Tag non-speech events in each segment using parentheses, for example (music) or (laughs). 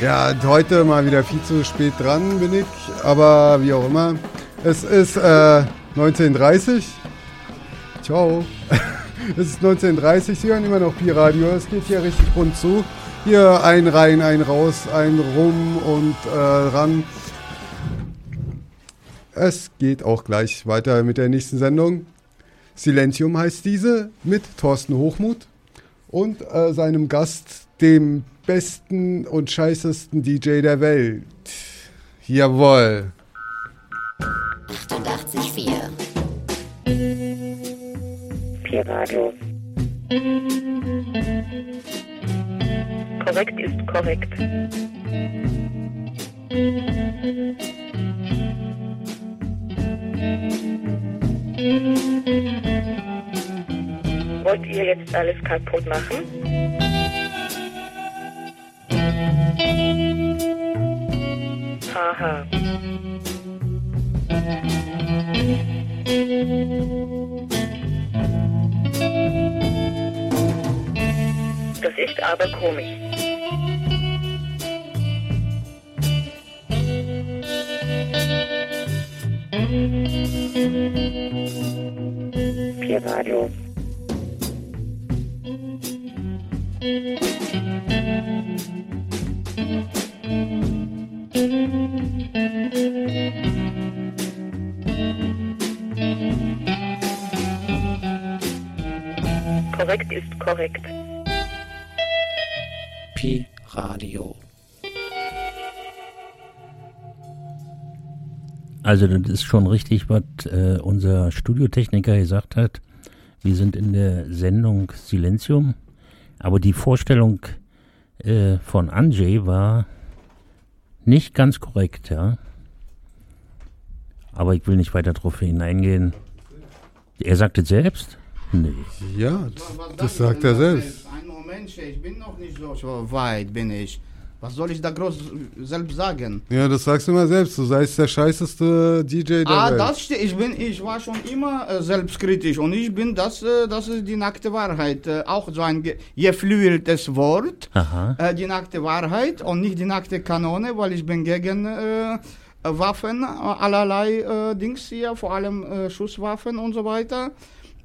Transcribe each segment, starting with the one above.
Ja, heute mal wieder viel zu spät dran bin ich, aber wie auch immer. Es ist äh, 19.30 Ciao. (laughs) es ist 19.30 Sie hören immer noch Pi-Radio. Es geht hier richtig rund zu. Hier ein rein, ein raus, ein rum und äh, ran. Es geht auch gleich weiter mit der nächsten Sendung. Silentium heißt diese mit Thorsten Hochmuth und äh, seinem Gast, dem besten und scheißesten DJ der Welt. Jawohl. 88,4 Pi-Radio. Korrekt ist korrekt. Wollt ihr jetzt alles kaputt machen? Haha. Das ist aber komisch. Pi-Radio. Korrekt ist korrekt. Pi Radio. Also das ist schon richtig, was äh, unser Studiotechniker gesagt hat. Wir sind in der Sendung Silenzium, aber die Vorstellung äh, von Anjay war nicht ganz korrekt, ja. Aber ich will nicht weiter darauf hineingehen. Er sagt es selbst? Nee. Ja, das sagt er selbst. Ein Moment, ich bin noch nicht so weit, bin ich. Was soll ich da groß selbst sagen? Ja, das sagst du immer selbst. Du seist der scheißeste DJ der Ah, Welt. das steht. Ich bin, ich war schon immer äh, selbstkritisch und ich bin das, äh, das ist die nackte Wahrheit. Äh, auch so ein ge- geflügeltes Wort. Aha. Äh, die nackte Wahrheit und nicht die nackte Kanone, weil ich bin gegen äh, Waffen, allerlei äh, Dings hier, vor allem äh, Schusswaffen und so weiter.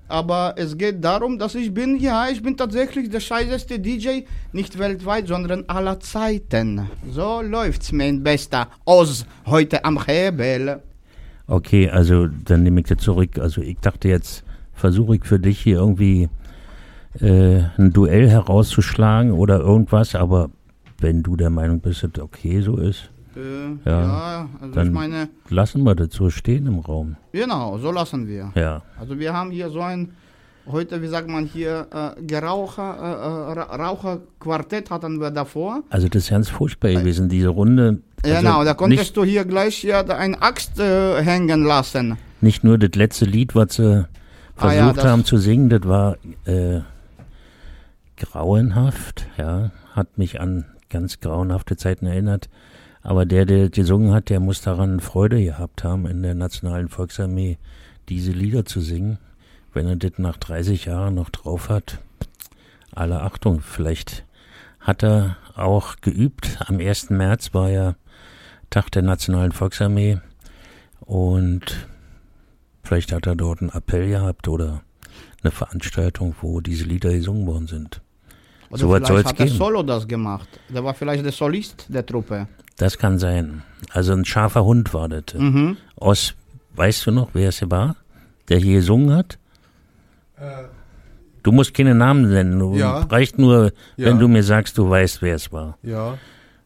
Aber es geht darum, dass ich bin, ja, ich bin tatsächlich der scheißeste DJ, nicht weltweit, sondern aller Zeiten. So läuft's, mein bester Oz, heute am Hebel. Okay, also dann nehme ich das zurück. Also ich dachte jetzt, versuche ich für dich hier irgendwie äh, ein Duell herauszuschlagen oder irgendwas, aber wenn du der Meinung bist, dass okay so ist, Äh, Ja, ja, also dann- ich meine, lassen wir das so stehen im Raum. genau, so lassen wir. Ja. Also wir haben hier so ein, heute, wie sagt man hier, äh, Geraucher, äh, äh, Ra- Raucherquartett hatten wir davor. Also das ist ganz furchtbar gewesen, diese Runde. Also genau, da konntest du hier gleich da eine Axt äh, hängen lassen. nicht nur das letzte Lied, was sie Ah ja, versucht haben zu singen, das war äh, grauenhaft, ja, hat mich an ganz grauenhafte Zeiten erinnert. Aber der, der gesungen hat, der muss daran Freude gehabt haben, in der Nationalen Volksarmee diese Lieder zu singen. Wenn er das nach 30 Jahren noch drauf hat, alle Achtung, vielleicht hat er auch geübt. Am 1. März war ja Tag der Nationalen Volksarmee und vielleicht hat er dort einen Appell gehabt oder eine Veranstaltung, wo diese Lieder gesungen worden sind. Oder So vielleicht hat der gehen. Solo das gemacht. Der war vielleicht der Solist der Truppe. Das kann sein. Also ein scharfer Hund war das. Mhm. Aus, weißt du noch, wer es war, der hier gesungen hat? Du musst keine Namen nennen. Ja. reicht nur, Ja. wenn du mir sagst, du weißt, wer es war. Ja,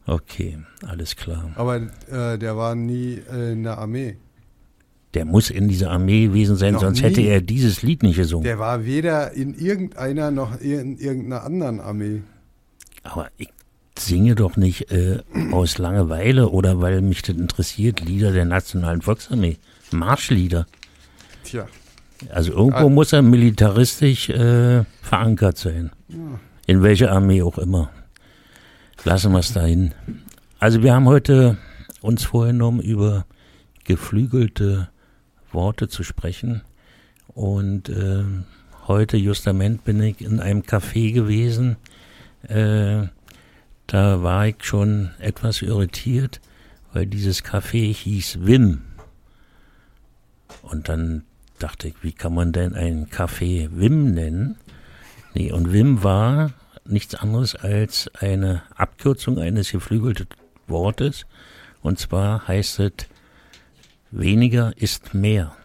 Okay, alles klar. aber äh, der war nie äh, in der Armee. Der muss in dieser Armee gewesen sein, Noch sonst nie. hätte er dieses Lied nicht gesungen. Der war weder in irgendeiner noch in irgendeiner anderen Armee. Aber ich singe doch nicht äh, aus Langeweile oder weil mich das interessiert, Lieder der Nationalen Volksarmee. Marschlieder. Tja, Also irgendwo Ah. muss er militaristisch äh, verankert sein. In welcher Armee auch immer. Lassen wir es dahin. Also wir haben heute uns vorgenommen, über geflügelte Worte zu sprechen. Und äh, heute, justament, bin ich in einem Café gewesen. Äh, da war ich schon etwas irritiert, weil dieses Café hieß Wim. Und dann dachte ich, wie kann man denn ein Café Wim nennen? Nee, und Wim war nichts anderes als eine Abkürzung eines geflügelten Wortes. Und zwar heißt es, weniger ist mehr.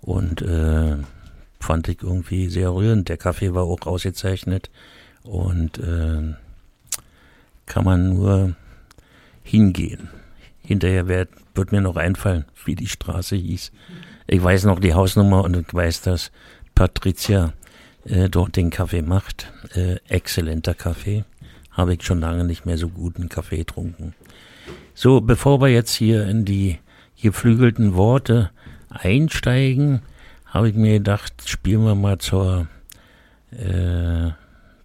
Und äh, fand ich irgendwie sehr rührend. Der Kaffee war auch ausgezeichnet und äh, kann man nur hingehen. Hinterher wird, wird mir noch einfallen, wie die Straße hieß. Ich weiß noch die Hausnummer und ich weiß, dass Patricia äh, dort den Kaffee macht. Äh, exzellenter Kaffee. Habe ich schon lange nicht mehr so guten Kaffee getrunken. So, bevor wir jetzt hier in die geflügelten Worte einsteigen, habe ich mir gedacht, spielen wir mal zur, äh,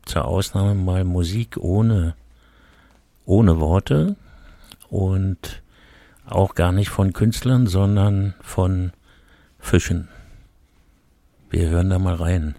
zur Ausnahme mal Musik ohne, ohne Worte und auch gar nicht von Künstlern, sondern von Fischen. Wir hören da mal rein.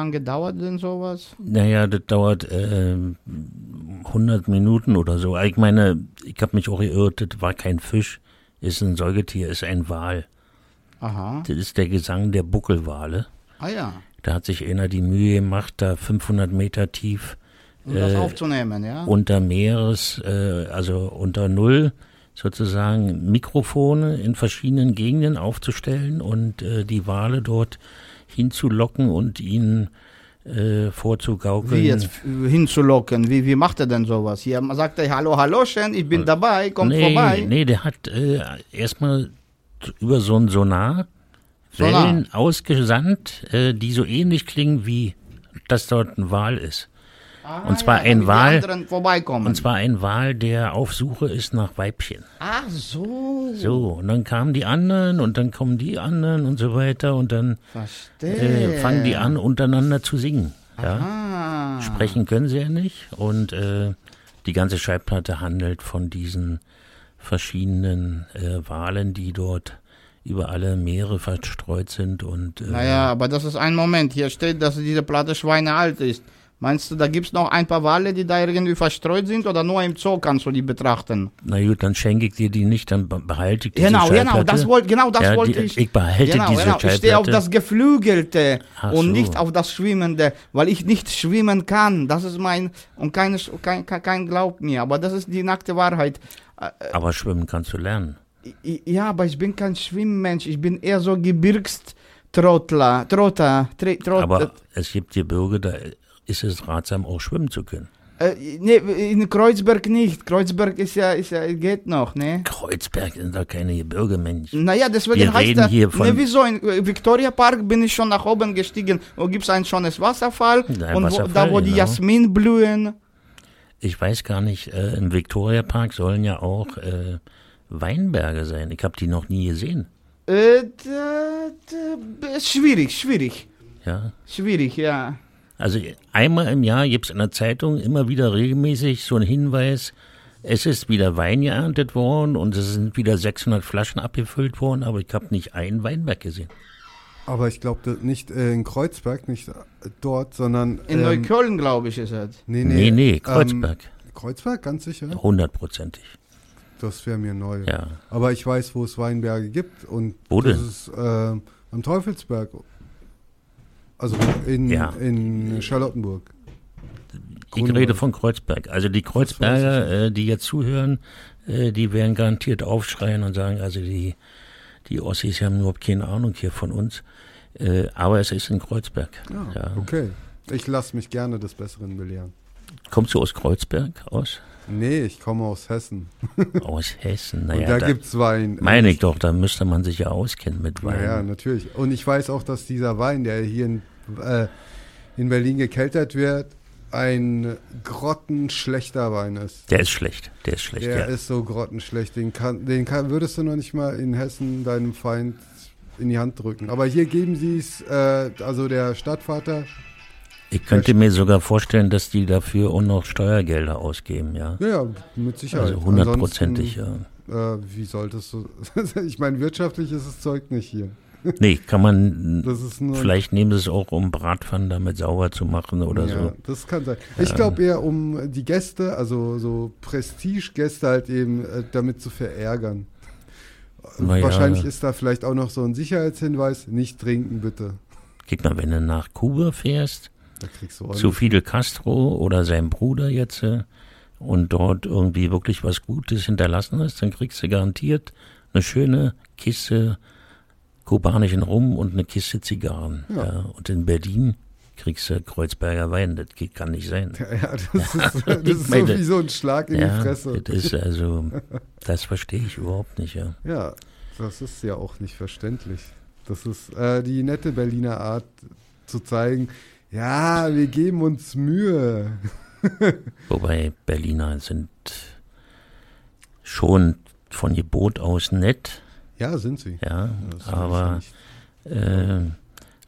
Und wie, wie lange dauert denn sowas? Naja, das dauert äh, 100 Minuten oder so. Ich meine, ich habe mich auch geirrt, das war kein Fisch, ist ein Säugetier, ist ein Wal. Aha. Das ist der Gesang der Buckelwale. Ah ja. Da hat sich einer die Mühe gemacht, da 500 Meter tief um das Äh, aufzunehmen, ja. unter Meeres, äh, also unter Null sozusagen Mikrofone in verschiedenen Gegenden aufzustellen und äh, die Wale dort hinzulocken und ihnen äh, vorzugaukeln. Wie jetzt f- hinzulocken? Wie, wie macht er denn sowas? Hier sagt er, hallo, hallochen, ich bin dabei, kommt nee, vorbei. Nee, der hat äh, erstmal über so ein Sonar, Sonar. Wellen ausgesandt, äh, die so ähnlich klingen wie dass dort ein Wal ist. Ah, und zwar ein damit Wal- Die anderen vorbeikommen. Und zwar ein Wal, der auf Suche ist nach Weibchen. Ach so. So, und dann kamen die anderen und dann kommen die anderen und so weiter und dann äh, fangen die an, untereinander zu singen. Ja? Ah. Sprechen können sie ja nicht und äh, die ganze Schallplatte handelt von diesen verschiedenen äh, Walen, die dort über alle Meere verstreut sind und äh, Naja, aber das ist ein Moment. Hier steht, dass diese Platte schweinealt ist. Meinst du, da gibt es noch ein paar Wale, die da irgendwie verstreut sind oder nur im Zoo kannst du die betrachten? na gut, dann schenke ich dir die nicht, dann be- behalte ich diese Genau, genau, Schallplatte. das, wollt, genau das Ja, wollte ich. ich behalte genau, diese genau. Ich stehe auf das Geflügelte Ach und so. nicht auf das Schwimmende, weil ich nicht schwimmen kann. Das ist mein, und keine, kein, kein, glaubt mir, aber das ist die nackte Wahrheit. Aber schwimmen kannst du lernen. Ja, aber ich bin kein Schwimmmensch, ich bin eher so Gebirgstrottler, Trotter, Tre, Trott, Aber es gibt Gebirge, da ist es ratsam, auch schwimmen zu können. Äh, nee, in Kreuzberg nicht. Kreuzberg ist ja, ist ja, geht noch, ne? Kreuzberg sind da keine Gebirge, Mensch. Naja, deswegen Wir heißt reden er, hier von- ne, wieso, in äh, Victoria Park bin ich schon nach oben gestiegen. Wo gibt's ein schönes Wasserfall? Ein und Wasserfall, wo, da, wo die genau. Jasmin blühen. Ich weiß gar nicht, äh, im Victoria Park sollen ja auch äh, Weinberge sein. Ich habe die noch nie gesehen. Äh, da, da, ist schwierig, schwierig. Ja. Schwierig, ja. Also einmal im Jahr gibt es in der Zeitung immer wieder regelmäßig so einen Hinweis, es ist wieder Wein geerntet worden und es sind wieder 600 Flaschen abgefüllt worden, aber ich habe nicht einen Weinberg gesehen. Aber ich glaube nicht äh, in Kreuzberg, nicht dort, sondern. In ähm, Neukölln, glaube ich, ist es. Nee, Nee, nee, ähm, Kreuzberg. Kreuzberg, ganz sicher? Hundertprozentig. Das wäre mir neu. Ja. Aber ich weiß, wo es Weinberge gibt. Und Wo das denn? ist äh, am Teufelsberg. Also in, Ja. in Charlottenburg. Ich rede von Kreuzberg. Also die Kreuzberger, äh, die jetzt zuhören, äh, die werden garantiert aufschreien und sagen, also die, die Ossis haben überhaupt keine Ahnung hier von uns. Äh, aber es ist in Kreuzberg. Ja, Ja. okay. Ich lasse mich gerne des Besseren belehren. Kommst du aus Kreuzberg aus? Nee, ich komme aus Hessen. (laughs) Aus Hessen. und Naja, da, da gibt's Wein. meine ich doch, da müsste man sich ja auskennen mit Wein. Naja, natürlich. Und ich weiß auch, dass dieser Wein, der hier in, äh, in Berlin gekeltert wird, ein grottenschlechter Wein ist. Der ist schlecht, der ist schlecht, Der ja. ist so grottenschlecht. Den, kann, den kann, würdest du noch nicht mal in Hessen deinem Feind in die Hand drücken. Aber hier geben sie es, äh, also der Stadtvater, Ich könnte mir sogar vorstellen, dass die dafür auch noch Steuergelder ausgeben, ja. ja, ja, mit Sicherheit. Also hundertprozentig, ja. Äh, wie sollte es so? (laughs) ich meine, wirtschaftlich ist das Zeug nicht hier. (laughs) Nee, kann man, Das ist nur. vielleicht nehmen sie es auch, um Bratpfannen damit sauber zu machen oder ja, so. das kann sein. Ich glaube eher, um die Gäste, also so Prestige-Gäste halt eben äh, damit zu verärgern. Na ja. Wahrscheinlich ist da vielleicht auch noch so ein Sicherheitshinweis, nicht trinken bitte. Guck mal, wenn du nach Kuba fährst, du zu. Fidel Castro oder sein Bruder jetzt, äh, und dort irgendwie wirklich was Gutes hinterlassen hast, dann kriegst du garantiert eine schöne Kiste kubanischen Rum und eine Kiste Zigarren. Ja. Ja. Und in Berlin kriegst du Kreuzberger Wein, das geht, kann nicht sein. Ja, das ist, (laughs) das ist so wie so ein Schlag in ja, die Fresse. das ist also, das verstehe ich überhaupt nicht, ja. Ja, das ist ja auch nicht verständlich. Das ist äh, die nette Berliner Art zu zeigen, ja, wir geben uns Mühe. (laughs) Wobei Berliner sind schon von Gebot aus nett, Ja, sind sie. ja, aber nicht. äh,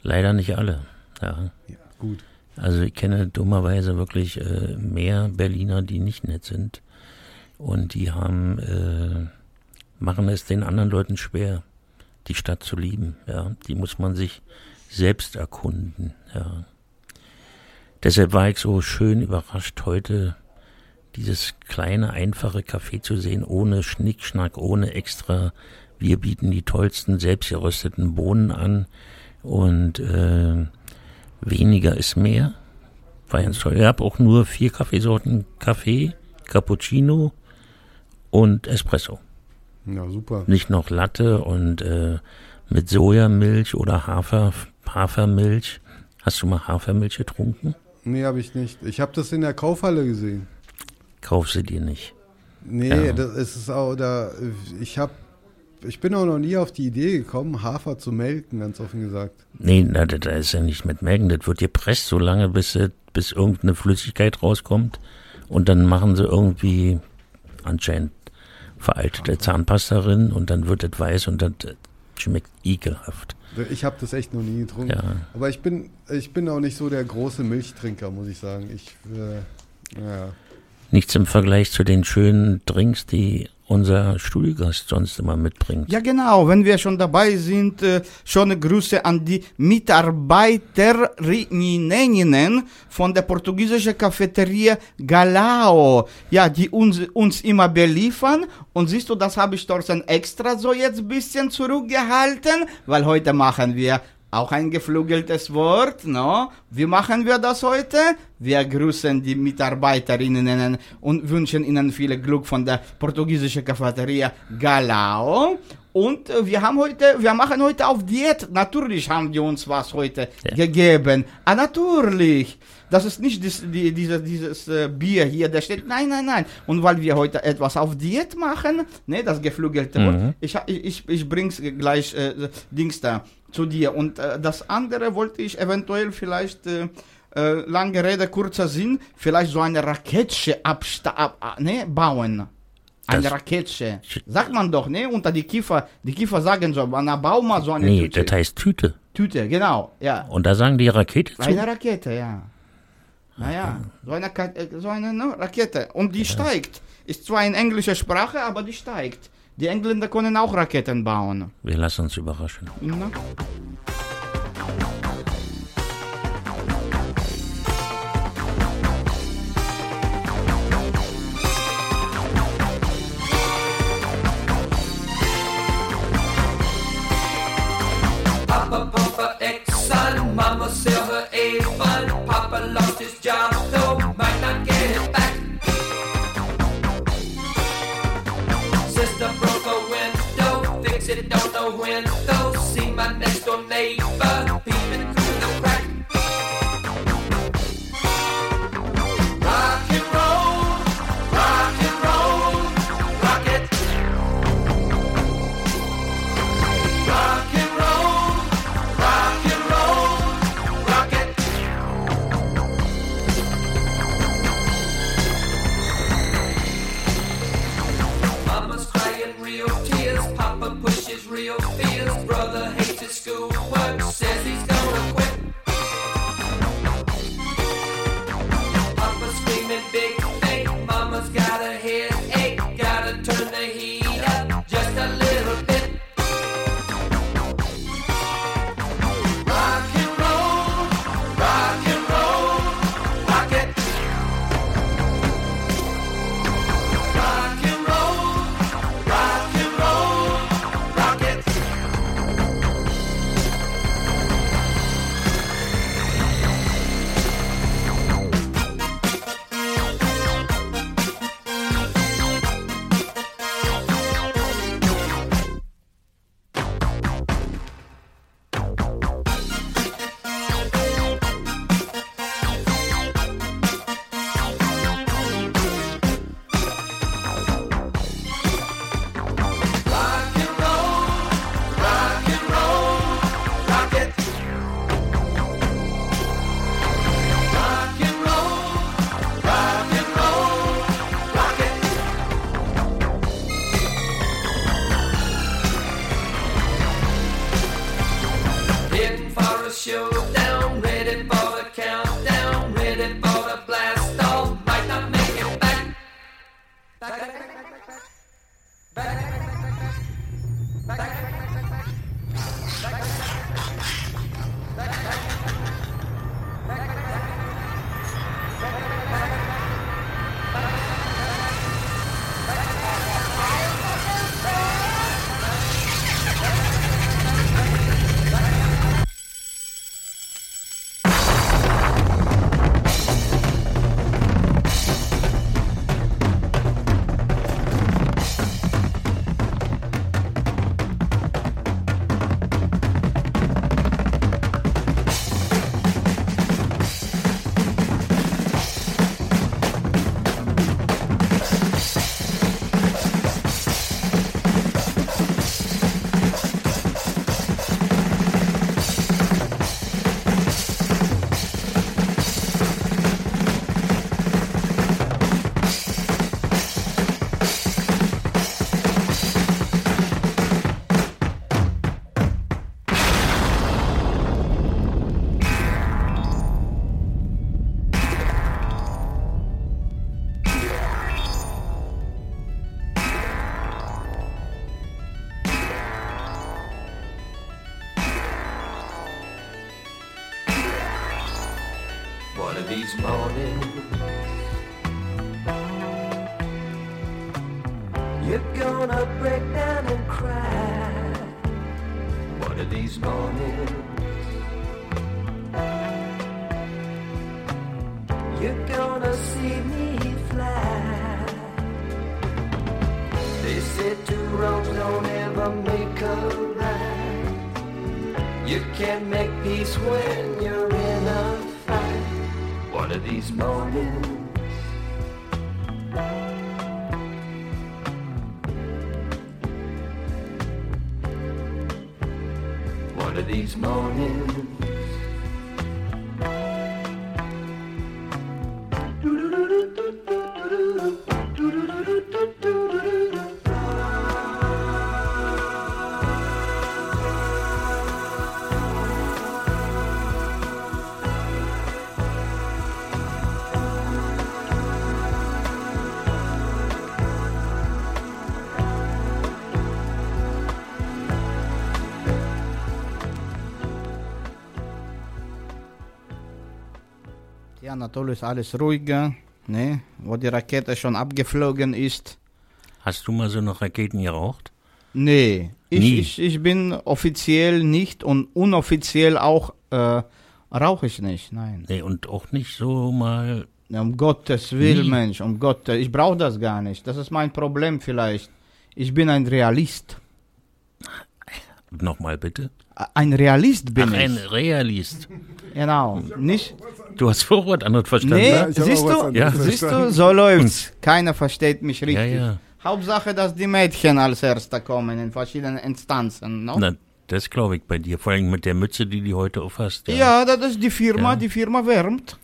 leider nicht alle, ja. Ja, gut. Also ich kenne dummerweise wirklich äh, mehr Berliner, die nicht nett sind und die haben äh, machen es den anderen Leuten schwer, die Stadt zu lieben. Ja, die muss man sich selbst erkunden. Ja, deshalb war ich so schön überrascht heute dieses kleine einfache Café zu sehen, ohne Schnickschnack, ohne extra. Wir bieten die tollsten selbstgerösteten Bohnen an und äh, weniger ist mehr, War ganz toll. Ich habe auch nur vier Kaffeesorten. Kaffee, Cappuccino und Espresso. Ja, super. Nicht noch Latte und äh, mit Sojamilch oder Hafer, Hafermilch. Hast du mal Hafermilch getrunken? Nee, habe ich nicht. Ich habe das in der Kaufhalle gesehen. Kauf sie dir nicht. Nee, Ja. das ist auch da. Ich habe, ich bin auch noch nie auf die Idee gekommen, Hafer zu melken, ganz offen gesagt. Nee, na, da ist ja nicht mit Melken. Das wird gepresst so lange, bis, bis irgendeine Flüssigkeit rauskommt. Und dann machen sie irgendwie anscheinend veraltete Zahnpasta drin und dann wird es weiß und das schmeckt ekelhaft. Ich habe das echt noch nie getrunken. Ja. Aber ich bin, ich bin auch nicht so der große Milchtrinker, muss ich sagen. Ich, äh, ja. Nichts im Vergleich zu den schönen Drinks, die unser Studiogast sonst immer mitbringt. Ja, genau. Wenn wir schon dabei sind, äh, schöne Grüße an die Mitarbeiterinnen von der portugiesischen Cafeteria Galao. Ja, die uns, uns immer beliefern. Und siehst du, das habe ich Thorsten extra so jetzt ein bisschen zurückgehalten, weil heute machen wir auch ein geflügeltes Wort, no? Wie machen wir das heute? Wir grüßen die Mitarbeiterinnen und wünschen ihnen viel Glück von der portugiesischen Cafeteria Galao. Und wir haben heute, wir machen heute auf Diät. Natürlich haben die uns was heute Ja. gegeben. Ah, natürlich. Das ist nicht dies, die, diese, dieses äh, Bier hier, der steht. Nein, nein, nein. Und weil wir heute etwas auf Diät machen, ne, das geflügelte Wort, Mhm. ich, ha- ich, ich, ich bring's gleich äh, Dings da zu dir. Und äh, das andere wollte ich eventuell vielleicht äh, äh, lange Rede, kurzer Sinn, vielleicht so eine Raketsche absta ab, ne, bauen. Eine Das- Raketsche. Sagt man doch, ne? Unter die Kiefer, die Kiefer sagen so, na bau mal so eine Nee, Tüte. das heißt Tüte. Tüte, genau, ja. Und da sagen die Rakete zu. Eine Rakete, ja. Naja, so eine, äh, so eine ne, Rakete. Und die steigt. Ist zwar in englischer Sprache, aber die steigt. Die Engländer können auch Raketen bauen. Wir lassen uns überraschen. Ne? Papa her ex-son, Mama sell her A-fund. Papa lost his job, though when. Though see my next door neighbor morning. Natürlich alles ruhiger, ne? wo die Rakete schon abgeflogen ist. Hast du mal so noch Raketen geraucht? Nee, ich, ich, ich bin offiziell nicht und unoffiziell auch äh, rauche ich nicht, nein. Nee, und auch nicht so mal. Um Gottes Willen, Nie. Mensch, um Gottes, ich brauche das gar nicht. Das ist mein Problem vielleicht. Ich bin ein Realist. Nochmal bitte. Ein Realist bin Ach, ein ich. Realist. Genau. Nicht? Du hast vor was anderes verstanden. Nee, Ja, ich hab siehst du? Ja. Siehst du, so läuft's. Keiner versteht mich richtig. Ja, ja. Hauptsache, dass die Mädchen als Erster kommen in verschiedenen Instanzen. No? Na, das glaube ich bei dir. Vor allem mit der Mütze, die du heute aufhast. Ja, das ist die Firma, Ja. die Firma wärmt.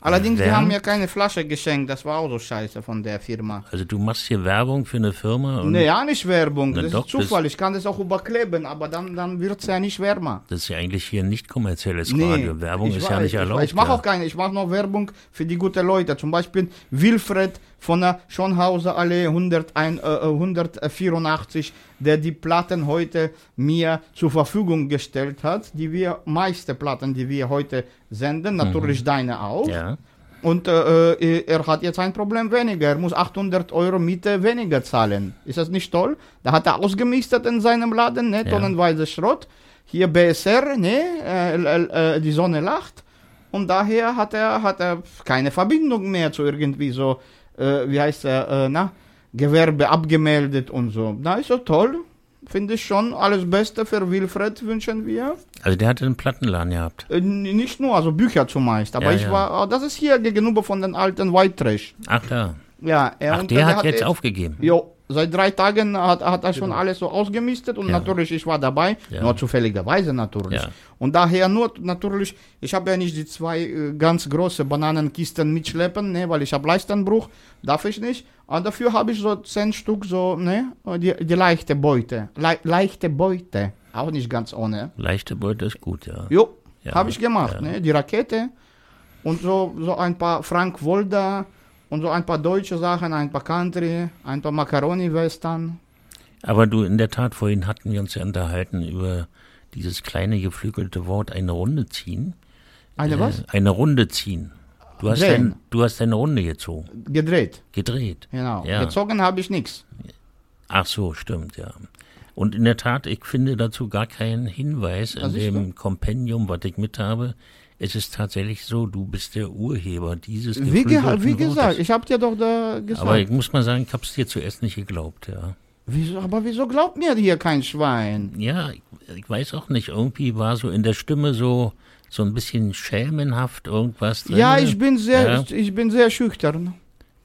Allerdings, die haben mir keine Flasche geschenkt, das war auch so scheiße von der Firma. Also du machst hier Werbung für eine Firma und Nee, ja, nicht Werbung, Na das doch, ist Zufall, ich kann das auch überkleben, aber dann, dann wird's ja nicht wärmer. das ist ja eigentlich hier nicht kommerzielles Radio. Werbung ist ja weiß, nicht erlaubt. Ich, ich mache ja. auch keine, ich mache nur Werbung für die guten Leute. Zum Beispiel Wilfred von der Schonhauser Allee 101, äh, 184, der die Platten heute mir zur Verfügung gestellt hat. Die wir, meiste Platten, die wir heute senden, natürlich deine auch. Mhm. Ja. Und äh, äh, er hat jetzt ein Problem weniger. Er muss 800 Euro Miete weniger zahlen. Ist das nicht toll? Da hat er ausgemistet in seinem Laden, ne? Ja. Tonnenweise Schrott. Hier BSR, ne? Äh, äh, äh, die Sonne lacht. Und daher hat er, hat er keine Verbindung mehr zu irgendwie so, äh, wie heißt er, äh, na? Gewerbe abgemeldet und so. Na, ist so toll. Finde ich schon. Alles Beste für Wilfred wünschen wir. Also der hatte einen Plattenladen gehabt. Äh, nicht nur, also Bücher zumeist. Aber Ja, ich ja. war, das ist hier gegenüber von den alten White Trash. Ach da. Ja, er Ach, und der hat jetzt aufgegeben. Jo, seit drei Tagen hat, hat er schon alles so ausgemistet und Ja. natürlich, ich war dabei, Ja. nur zufälligerweise natürlich. Ja. Und daher nur, natürlich, ich habe ja nicht die zwei äh, ganz große Bananenkisten mitschleppen, ne, weil ich habe Leistenbruch, darf ich nicht. Aber dafür habe ich so zehn Stück so, ne, die, die leichte Beute. Le leichte Beute, auch nicht ganz ohne. Leichte Beute ist gut, ja. Jo, habe ich gemacht, ne? Die Rakete und so, so ein paar Frank Wolda und so ein paar deutsche Sachen, ein paar Country, ein paar Macaroni-Western. Aber du, in der Tat, vorhin hatten wir uns ja unterhalten über dieses kleine geflügelte Wort, eine Runde ziehen. Eine Äh, was? Eine Runde ziehen. Du hast, dein, du hast deine Runde gezogen, Gedreht, gedreht. genau. Ja. Gezogen habe ich nichts. Ach so, stimmt, ja. Und in der Tat, ich finde dazu gar keinen Hinweis in Ah, siehst dem Kompendium, was ich mit habe. Es ist tatsächlich so, du bist der Urheber dieses Wie, ge wie gesagt, Wortes. ich habe dir doch da gesagt. Aber ich muss mal sagen, ich hab's dir zuerst nicht geglaubt, ja. wieso, aber wieso glaubt mir hier kein Schwein? Ja, ich, ich weiß auch nicht, irgendwie war so in der Stimme so, so ein bisschen schelmenhaft irgendwas drin. Ja, ich bin sehr, Ja. ich bin sehr schüchtern.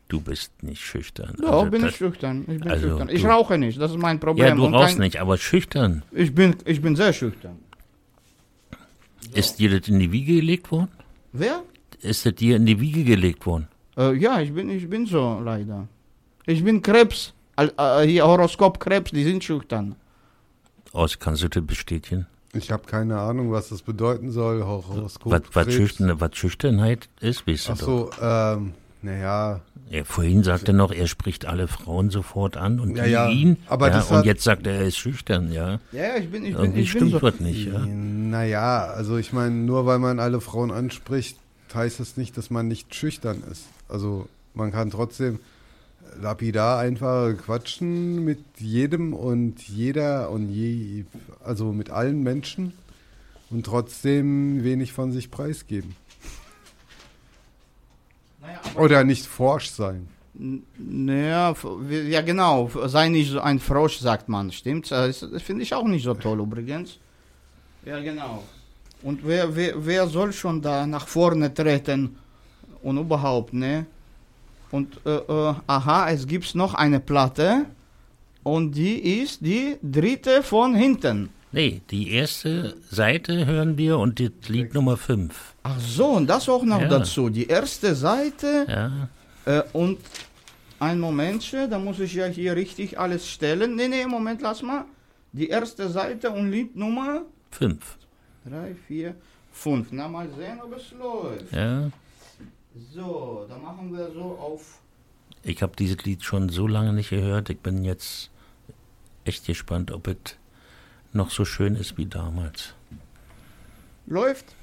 Du bist nicht schüchtern. Doch, Also bin das- ich schüchtern. Ich bin also schüchtern. Ich rauche nicht, das ist mein Problem. Ja, du rauchst nicht, aber schüchtern. Ich bin, ich bin sehr schüchtern. Ist dir das in die Wiege gelegt worden? Wer? Ist das dir in die Wiege gelegt worden? Äh, ja, ich bin, ich bin so leider. Ich bin Krebs. Äh, hier Horoskop Krebs, die sind schüchtern. Aus, kannst du das bestätigen? Ich habe keine Ahnung, was das bedeuten soll. Horoskop. Was, was, Krebs. Schüchtern, was Schüchternheit ist, weißt du Ach doch. so, ähm, naja, Er, vorhin sagte er noch, er spricht alle Frauen sofort an und Ja, ja, ihn. aber ja, und jetzt sagt er, er ist schüchtern, ja. Ja, ich bin, ich bin, Irgendwie ich bin stimmt so. was nicht, ja. naja, also ich meine, nur weil man alle Frauen anspricht, heißt das nicht, dass man nicht schüchtern ist. Also man kann trotzdem lapidar einfach quatschen mit jedem und jeder und je, also mit allen Menschen und trotzdem wenig von sich preisgeben. Naja, Oder nicht forsch sein. Naja, ja genau, sei nicht so ein Frosch, sagt man, stimmt? Das, das finde ich auch nicht so toll übrigens. Ja, genau. Und wer, wer, wer soll schon da nach vorne treten und überhaupt, ne? Und, äh, äh, aha, es gibt noch eine Platte und die ist die dritte von hinten. Nee, die erste Seite hören wir und das Lied Nummer 5. Ach so, und das auch noch Ja. dazu. Die erste Seite Ja, Äh, und ein Momentchen, da muss ich ja hier richtig alles stellen. Nee, nee, Moment, lass mal. Die erste Seite und Liednummer 5. 3, 4, 5. Na, mal sehen, ob es läuft. Ja. So, da machen wir so auf. Ich habe dieses Lied schon so lange nicht gehört. Ich bin jetzt echt gespannt, ob es noch so schön ist wie damals. Läuft.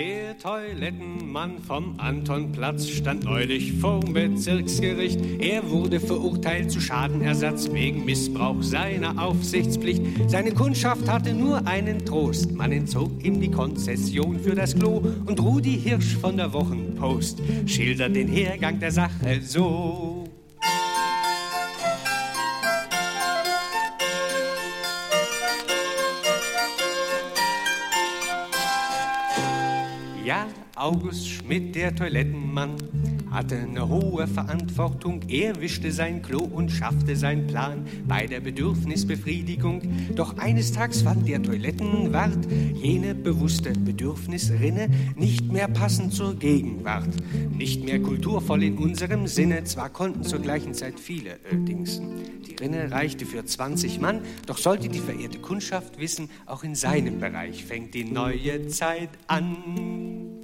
Der Toilettenmann vom Antonplatz stand neulich vorm Bezirksgericht. Er wurde verurteilt zu Schadenersatz wegen Missbrauch seiner Aufsichtspflicht. Seine Kundschaft hatte nur einen Trost. Man entzog ihm die Konzession für das Klo. Und Rudi Hirsch von der Wochenpost schildert den Hergang der Sache so. August Schmidt, der Toilettenmann, hatte eine hohe Verantwortung. Er wischte sein Klo und schaffte seinen Plan bei der Bedürfnisbefriedigung. Doch eines Tages fand der Toilettenwart jene bewusste Bedürfnisrinne nicht mehr passend zur Gegenwart. Nicht mehr kulturvoll in unserem Sinne. Zwar konnten zur gleichen Zeit viele äh, dingsen. Die Rinne reichte für 20 Mann, doch sollte die verehrte Kundschaft wissen, auch in seinem Bereich fängt die neue Zeit an.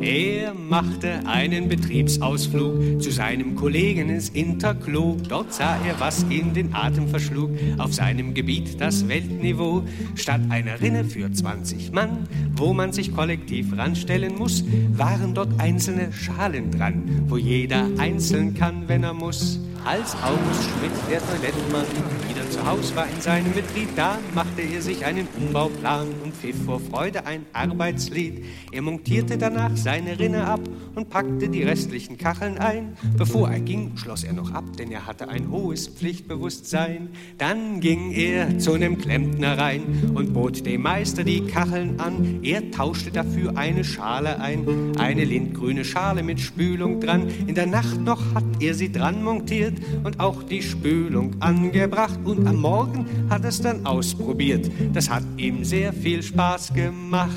Er machte einen Betriebsausflug zu seinem Kollegen ins Interklo. Dort sah er, was ihm den Atem verschlug. Auf seinem Gebiet das Weltniveau. Statt einer Rinne für 20 Mann, wo man sich kollektiv ranstellen muss, waren dort einzelne Schalen dran, wo jeder einzeln kann, wenn er muss. Als August Schmidt, der Toilettenmann, wieder zu Haus war in seinem Betrieb, da machte er sich einen Umbauplan und pfiff vor Freude ein Arbeitslied. Er montierte danach seine Rinne ab und packte die restlichen Kacheln ein. Bevor er ging, schloss er noch ab, denn er hatte ein hohes Pflichtbewusstsein. Dann ging er zu einem Klempner rein und bot dem Meister die Kacheln an. Er tauschte dafür eine Schale ein, eine lindgrüne Schale mit Spülung dran. In der Nacht noch hat er sie dran montiert und auch die Spülung angebracht. Und am Morgen hat es dann ausprobiert. Das hat ihm sehr viel Spaß gemacht.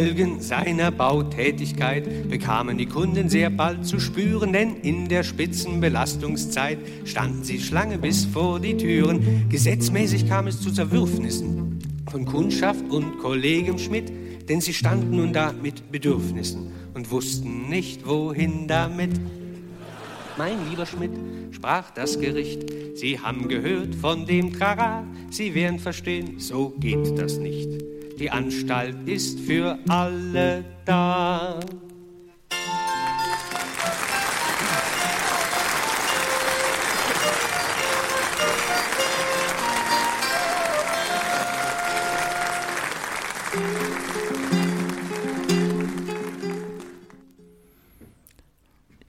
Folgen seiner Bautätigkeit bekamen die Kunden sehr bald zu spüren, denn in der Spitzenbelastungszeit standen sie Schlange bis vor die Türen. Gesetzmäßig kam es zu Zerwürfnissen von Kundschaft und Kollegem Schmidt, denn sie standen nun da mit Bedürfnissen und wussten nicht, wohin damit. Mein lieber Schmidt, sprach das Gericht, Sie haben gehört von dem Trara, Sie werden verstehen, so geht das nicht. Die Anstalt ist für alle da.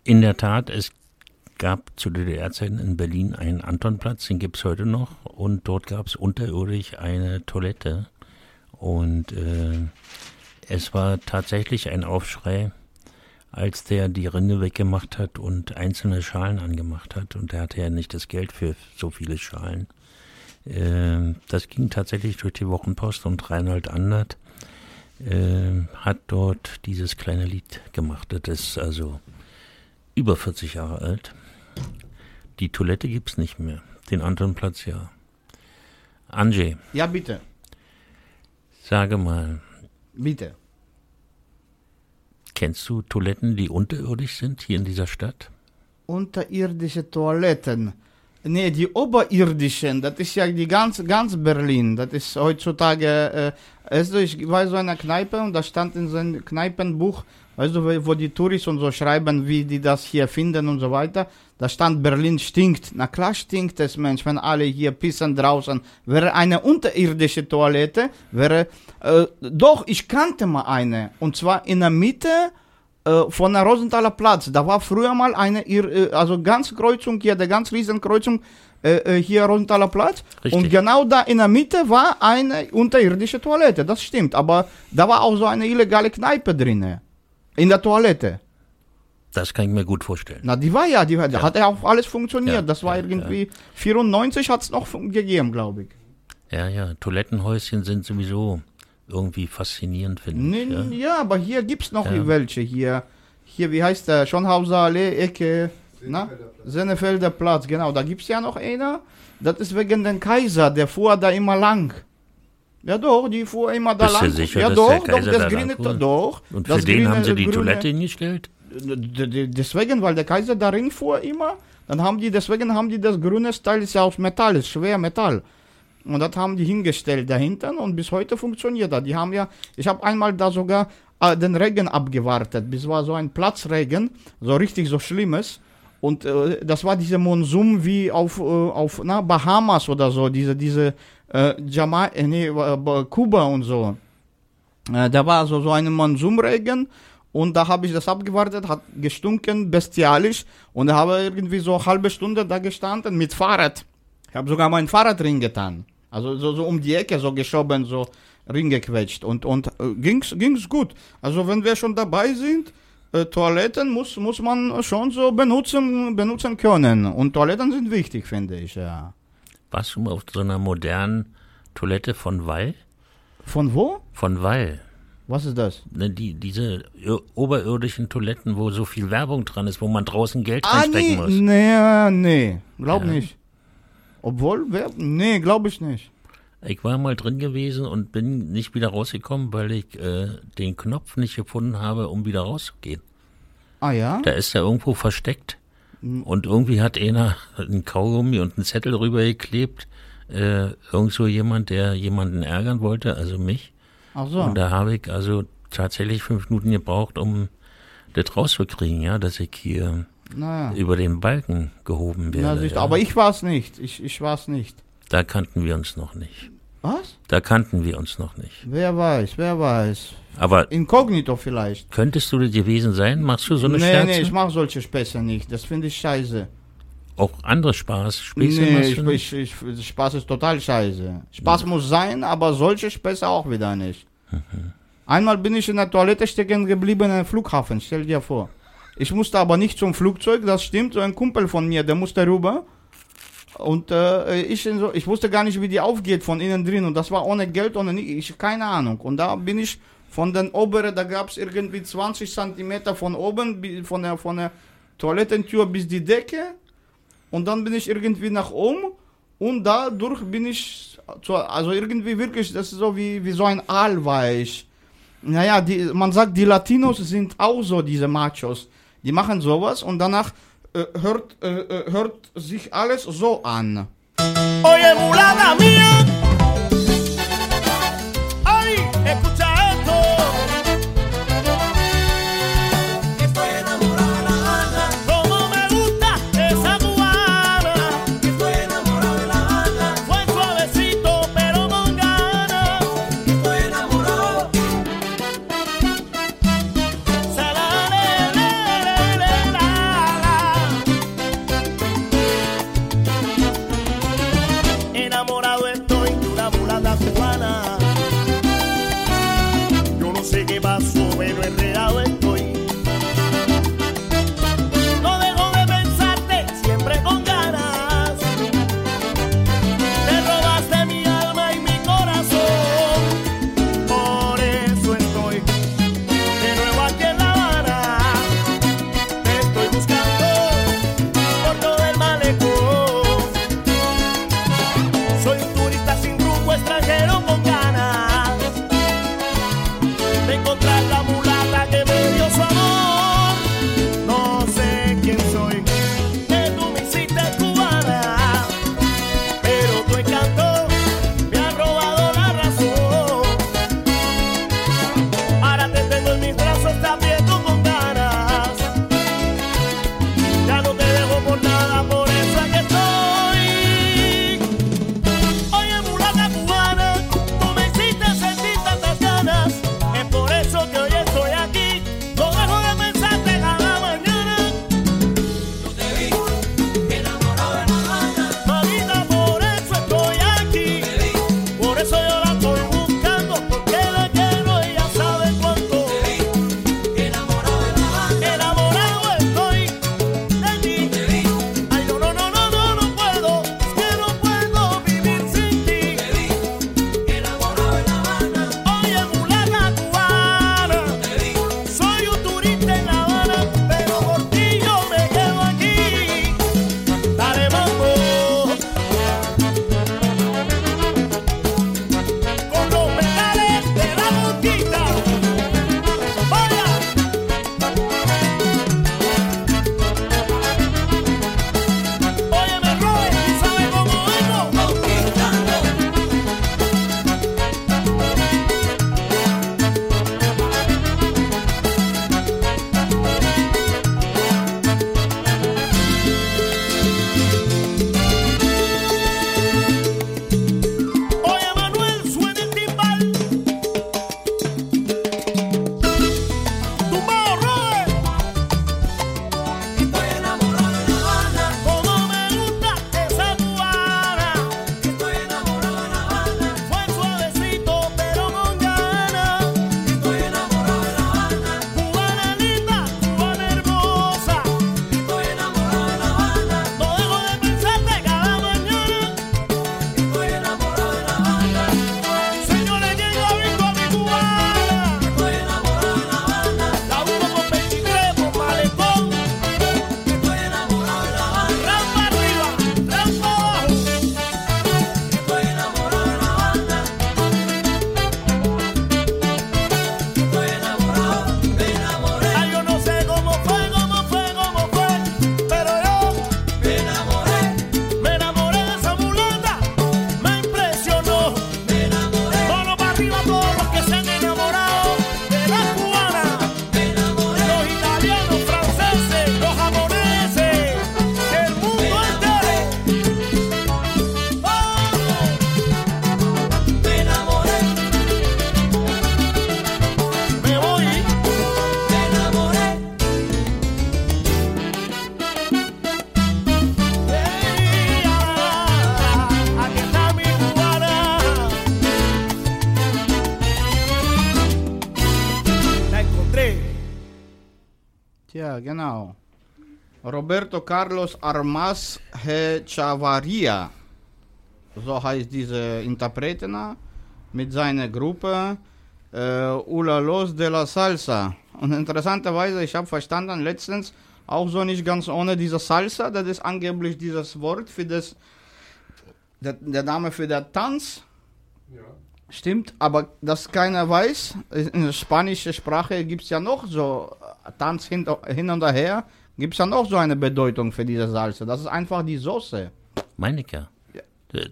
In der Tat, es gab zu DDR-Zeiten in Berlin einen Antonplatz, den gibt es heute noch. Und dort gab es unterirdisch eine Toilette. Und äh, es war tatsächlich ein Aufschrei, als der die Rinde weggemacht hat und einzelne Schalen angemacht hat. Und der hatte ja nicht das Geld für so viele Schalen. Äh, das ging tatsächlich durch die Wochenpost und Reinhold Andert ähm, hat dort dieses kleine Lied gemacht. Das ist also über 40 Jahre alt. Die Toilette gibt's nicht mehr. Den anderen Platz ja. Anjay, Ja, bitte. Sage mal, Bitte. kennst du Toiletten, die unterirdisch sind hier in dieser Stadt? Unterirdische Toiletten. Nee, die oberirdischen, das ist ja die ganz, ganz Berlin. Das ist heutzutage, äh, also ich war so in einer Kneipe und da stand in so einem Kneipenbuch, weißt du, wo- die Touris und so schreiben, wie die das hier finden und so weiter. Da stand Berlin stinkt. Na klar stinkt es, Mensch, wenn alle hier pissen draußen. Wäre eine unterirdische Toilette, wäre, äh, doch, ich kannte mal eine. Und zwar in der Mitte, äh, von der Rosenthaler Platz. Da war früher mal eine, äh, also ganz Kreuzung hier, der ganz riesen Kreuzung äh, äh, hier Rosenthaler Platz. Richtig. Und genau da in der Mitte war eine unterirdische Toilette. Das stimmt. Aber da war auch so eine illegale Kneipe drinne. In der Toilette. Das kann ich mir gut vorstellen. Na, die war ja, die da hat ja auch alles funktioniert. Ja, das war ja, irgendwie 94 hat es noch gegeben, glaube ich. Ja, ja, Toilettenhäuschen sind sowieso irgendwie faszinierend, finde ich. ja. Ja. aber hier gibt's noch Ja. welche. Hier, hier, wie heißt der? Schonhauser Allee, Ecke, na? Sennefelder Platz, genau. Da gibt's ja noch einer. Das ist wegen den Kaiser, der fuhr da immer lang. Ja doch, die fuhr immer da Bist du lang. sicher, ja dass doch, der doch, Kaiser das da grüne, doch. Und für den haben sie die grüne- Toilette hingestellt? Deswegen, weil der Kaiser darin fuhr immer, dann haben die, deswegen haben die das grüne Teil ist ja aus Metall, ist schwer Metall. Und das haben die hingestellt dahinter und bis heute funktioniert das. Die haben ja, ich habe einmal da sogar äh, den Regen abgewartet. Das war so ein Platzregen, so richtig so schlimmes. Und äh, das war dieser Monsum wie auf, äh, auf na, Bahamas oder so, diese, diese äh, Jama äh, nee, äh, Kuba und so. Äh, da war so, so ein Monsumregen und da habe ich das abgewartet, hat gestunken, bestialisch und da habe ich irgendwie so eine halbe Stunde da gestanden mit Fahrrad. Ich habe sogar mein Fahrrad drin getan. Also so, so um die Ecke so geschoben, so ringequetscht und, und äh, ging's, ging's gut. Also wenn wir schon dabei sind, äh, Toiletten muss, muss man schon so benutzen, benutzen können. Und Toiletten sind wichtig, finde ich, ja. Warst du auf so einer modernen Toilette von Wall? Von wo? Von Wall. Was ist das? Ne, die, diese ir- oberirdischen Toiletten, wo so viel Werbung dran ist, wo man draußen Geld Ah, reinstecken nee, muss. nee, nee, glaub Ja. nicht. Obwohl, wer, nee, glaube ich nicht. Ich war mal drin gewesen und bin nicht wieder rausgekommen, weil ich äh, den Knopf nicht gefunden habe, um wieder rauszugehen. Ah ja? Da ist er irgendwo versteckt. Hm. Und irgendwie hat einer einen Kaugummi und einen Zettel rübergeklebt. Äh, irgend so jemand, der jemanden ärgern wollte, also mich. Ach so. Und da habe ich also tatsächlich fünf Minuten gebraucht, um das rauszukriegen, ja, dass ich hier naja. über den Balken gehoben werde. Na, ja. Aber ich war es nicht. Ich, ich war es nicht. Da kannten wir uns noch nicht. Was? Da kannten wir uns noch nicht. Wer weiß, wer weiß. Aber Inkognito vielleicht. könntest du das gewesen sein? Machst du so eine nee, Scherze? nee, ich mache solche Späße nicht. Das finde ich scheiße. Auch andere Spaß, Späße nee, ich, du nicht? ich, ich, Spaß ist total scheiße. Spaß muss sein, aber solche Späße auch wieder nicht. Mhm. Einmal bin ich in der Toilette stecken geblieben im Flughafen, stell dir vor. Ich musste aber nicht zum Flugzeug, das stimmt. So ein Kumpel von mir, der musste rüber. Und äh, ich, so, ich wusste gar nicht, wie die aufgeht von innen drin. Und das war ohne Geld, ohne ich keine Ahnung. Und da bin ich von den oberen, da gab es irgendwie 20 Zentimeter von oben, von der, von der Toilettentür bis die Decke. Und dann bin ich irgendwie nach oben. Und dadurch bin ich, zu, also irgendwie wirklich, das ist so wie, wie so ein Aal war ich. Naja, die, man sagt, die Latinos sind auch so, diese Machos. Die machen sowas und danach äh, hört, äh, äh, hört sich alles so an. Oye, mulata mía. Roberto Carlos Armas Hechavaria, so heißt diese Interpreter mit seiner Gruppe äh, Ula Los de la Salsa. Und interessanterweise, ich habe verstanden letztens, auch so nicht ganz ohne diese Salsa, das ist angeblich dieses Wort für das, der, der Name für den Tanz. Stimmt, aber dass keiner weiß, in der spanischen Sprache gibt es ja noch so Tanz hin, hin und her, gibt es ja noch so eine Bedeutung für diese Salsa. Das ist einfach die Soße. Meine ja.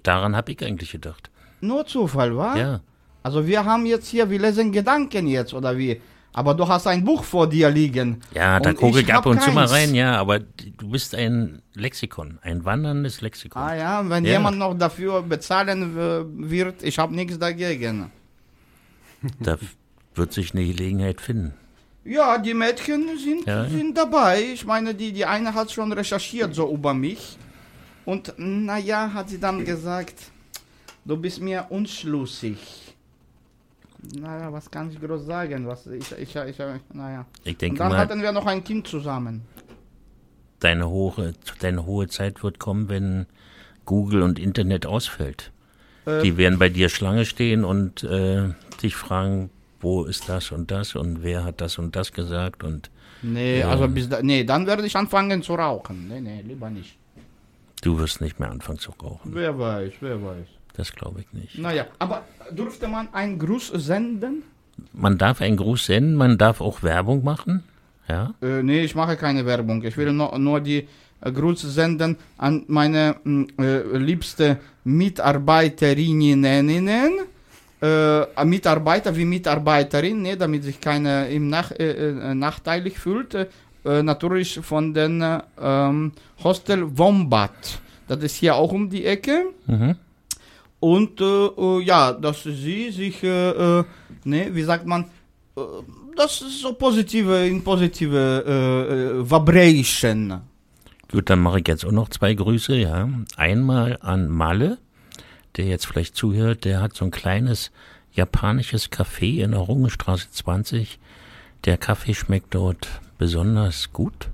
Daran habe ich eigentlich gedacht. Nur Zufall, wa? Ja. Also wir haben jetzt hier, wir lesen Gedanken jetzt, oder wie? Aber du hast ein Buch vor dir liegen. Ja, da gucke ich, ab und zu mal rein, ja, aber du bist ein Lexikon, ein wanderndes Lexikon. Ah ja, wenn Ja. jemand noch dafür bezahlen äh, wird, ich habe nichts dagegen. Da wird sich eine Gelegenheit finden. Ja, die Mädchen sind, Ja. sind dabei. Ich meine, die, die eine hat schon recherchiert so über mich. Und naja, hat sie dann gesagt, du bist mir unschlüssig. Naja, was kann ich groß sagen? Was, ich, ich, ich, naja. Ich Und denke dann mal, hatten wir noch ein Kind zusammen. deine hohe, deine hohe Zeit wird kommen, wenn Google und Internet ausfällt. Äh, Die werden bei dir Schlange stehen und äh, dich fragen, wo ist das und das und wer hat das und das gesagt und Nee, Ja. also bis da, nee, dann werde ich anfangen zu rauchen. Nee, nee, lieber nicht. du wirst nicht mehr anfangen zu rauchen. Wer weiß, wer weiß. Das glaube ich nicht. Naja, aber durfte man einen Gruß senden? Man darf einen Gruß senden, man darf auch Werbung machen. Ja, Äh, nee, ich mache keine Werbung. Ich will nur, nur die äh, Gruß senden an meine mh, äh, liebste Mitarbeiterinnen. Äh, Mitarbeiter wie Mitarbeiterin, ne, damit sich keiner im Nach äh, äh, nachteilig fühlt. Äh, natürlich von den äh, ähm, Hostel Wombat. Das ist hier auch um die Ecke. mhm. Und äh, äh, ja, dass sie sich, ne, wie sagt man, das ist so positive, in positive Vibration. Gut, dann mache ich jetzt auch noch zwei Grüße, ja. Einmal an Malle, der jetzt vielleicht zuhört, der hat so ein kleines japanisches Café in der Rungenstraße 20. Der Kaffee schmeckt dort besonders gut.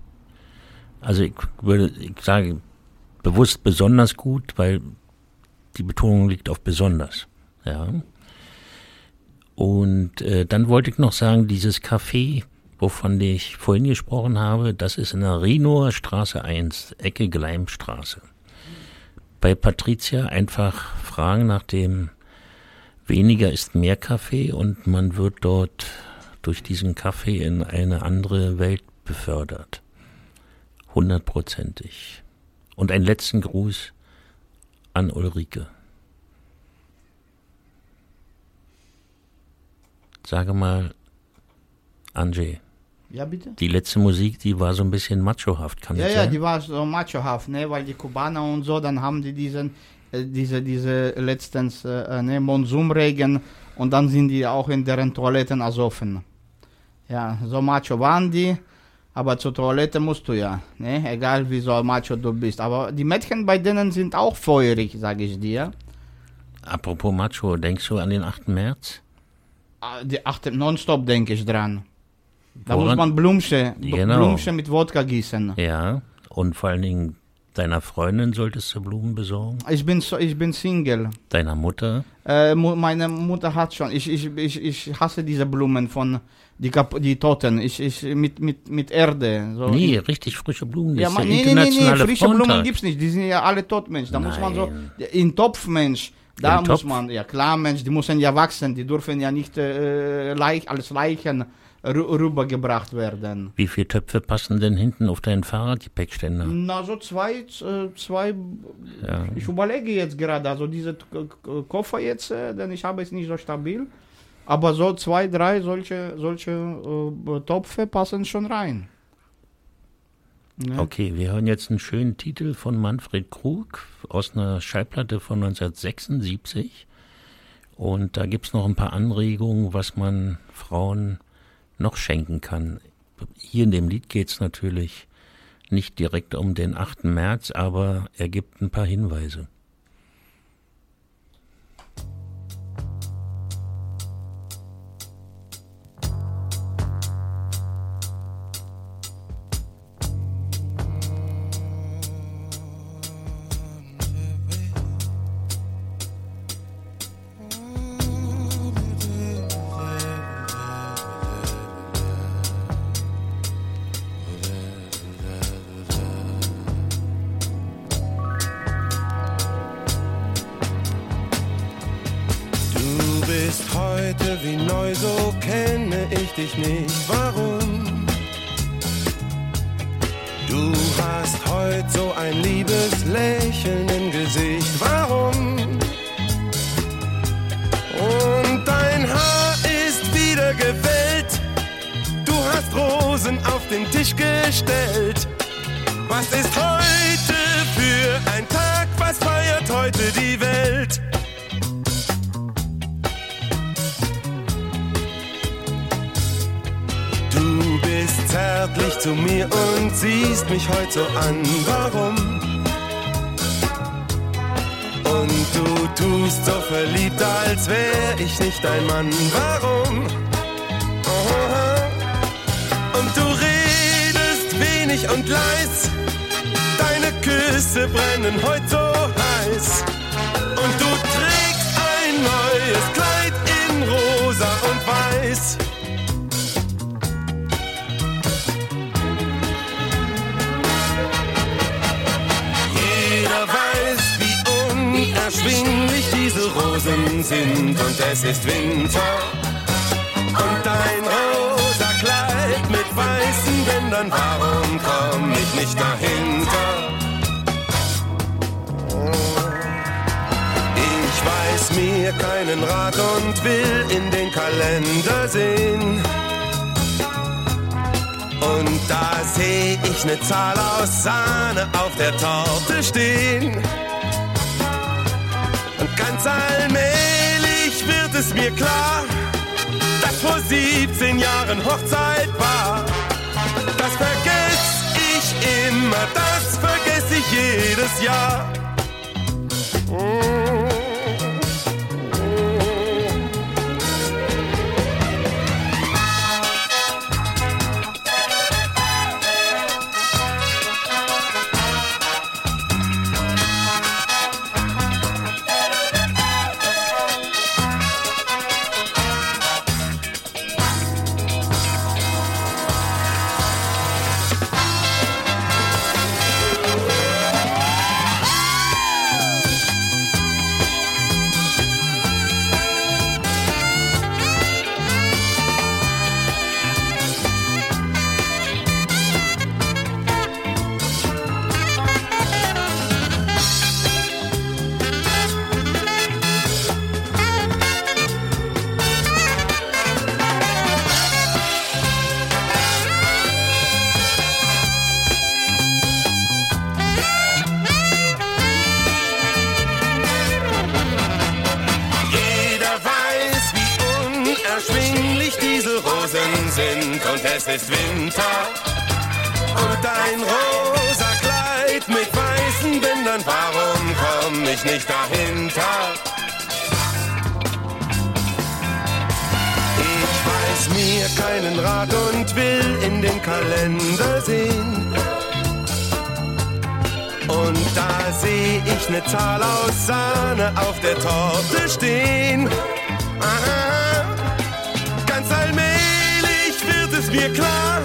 Also ich würde, ich sage bewusst besonders gut, weil die Betonung liegt auf besonders, ja. Und äh, dann wollte ich noch sagen, dieses Café, wovon ich vorhin gesprochen habe, das ist in der Rhinoer Straße 1, Ecke Gleimstraße. Bei Patricia einfach fragen nach dem weniger ist mehr Kaffee und man wird dort durch diesen Kaffee in eine andere Welt befördert. Hundertprozentig. Und einen letzten Gruß an Ulrike. Sage mal, Anjay, Ja, bitte? die letzte Musik, die war so ein bisschen machohaft, kann Ja, das ja, sein? die war so machohaft, ne, weil die Kubaner und so, dann haben die diesen, äh, diese, diese letztens, äh, ne, Monsumregen und dann sind die auch in deren Toiletten ersoffen. Ja, so macho waren die, aber zur Toilette musst du ja, ne, egal wie so macho du bist. Aber die Mädchen bei denen sind auch feurig, sage ich dir. Apropos Macho, denkst du an den 8. März? Ah, Die achte, nonstop denke ich dran. Da Woran- muss man Blumsche, Genau. Blumsche mit Wodka gießen. Ja, und vor allen Dingen deiner Freundin solltest du Blumen besorgen, Ich bin, so, ich bin Single. deiner Mutter. Äh, meine Mutter hat schon. Ich, ich, ich, ich hasse diese Blumen von die, Kap die Toten. Ich, ich mit, mit, mit Erde. So Nee, richtig frische Blumen. Ja, man, nee, nee, nee, nee, frische Blumen Frauentag. gibt's nicht. Die sind ja alle tot, Mensch. Da muss man so Nein. in Topf, Mensch. Da Im muss Topf? man, ja klar, Mensch, die müssen ja wachsen. Die dürfen ja nicht äh, leich, als Leichen rübergebracht werden. Wie viele Töpfe passen denn hinten auf deinen Fahrradgepäckständer? Na, so zwei, äh, zwei, Ja. ich überlege jetzt gerade, also diese Koffer jetzt, äh, denn ich habe es nicht so stabil, aber so zwei, drei solche, solche äh, Topfe passen schon rein. Ne? Okay, wir hören jetzt einen schönen Titel von Manfred Krug aus einer Schallplatte von 1976. Und da gibt's noch ein paar Anregungen, was man Frauen noch schenken kann. Hier in dem Lied geht's natürlich nicht direkt um den 8. März, aber er gibt ein paar Hinweise. Ich nicht warum. Du hast heute so ein liebes Lächeln im Gesicht, warum? Und dein Haar ist wieder gewellt, du hast Rosen auf den Tisch gestellt. Was ist heute für ein Tag, was feiert heute die Welt? Zärtlich zu mir und siehst mich heute so an. Warum? Und du tust so verliebt, als wär ich nicht dein Mann. Warum? Und du redest wenig und leis. Deine Küsse brennen heute so heiß. Und du trägst ein neues Kleid unerschwinglich diese Rosen sind und es ist Winter. Und dein rosa Kleid mit weißen Bändern, warum komm ich nicht dahinter? Ich weiß mir keinen Rat und will in den Kalender sehen. Und da seh ich ne Zahl aus Sahne auf der Torte stehen. Ganz allmählich wird es mir klar, dass vor 17 Jahren Hochzeit war. Das vergess ich immer, das vergess ich jedes Jahr. Jeder es ist Winter. Und dein rosa Kleid mit weißen Bändern, warum komm ich nicht dahinter? Ich weiß mir keinen Rat und will in den Kalender sehen. Und da seh ich ne Zahl aus Sahne auf der Torte stehen. Aha. Es mir klar,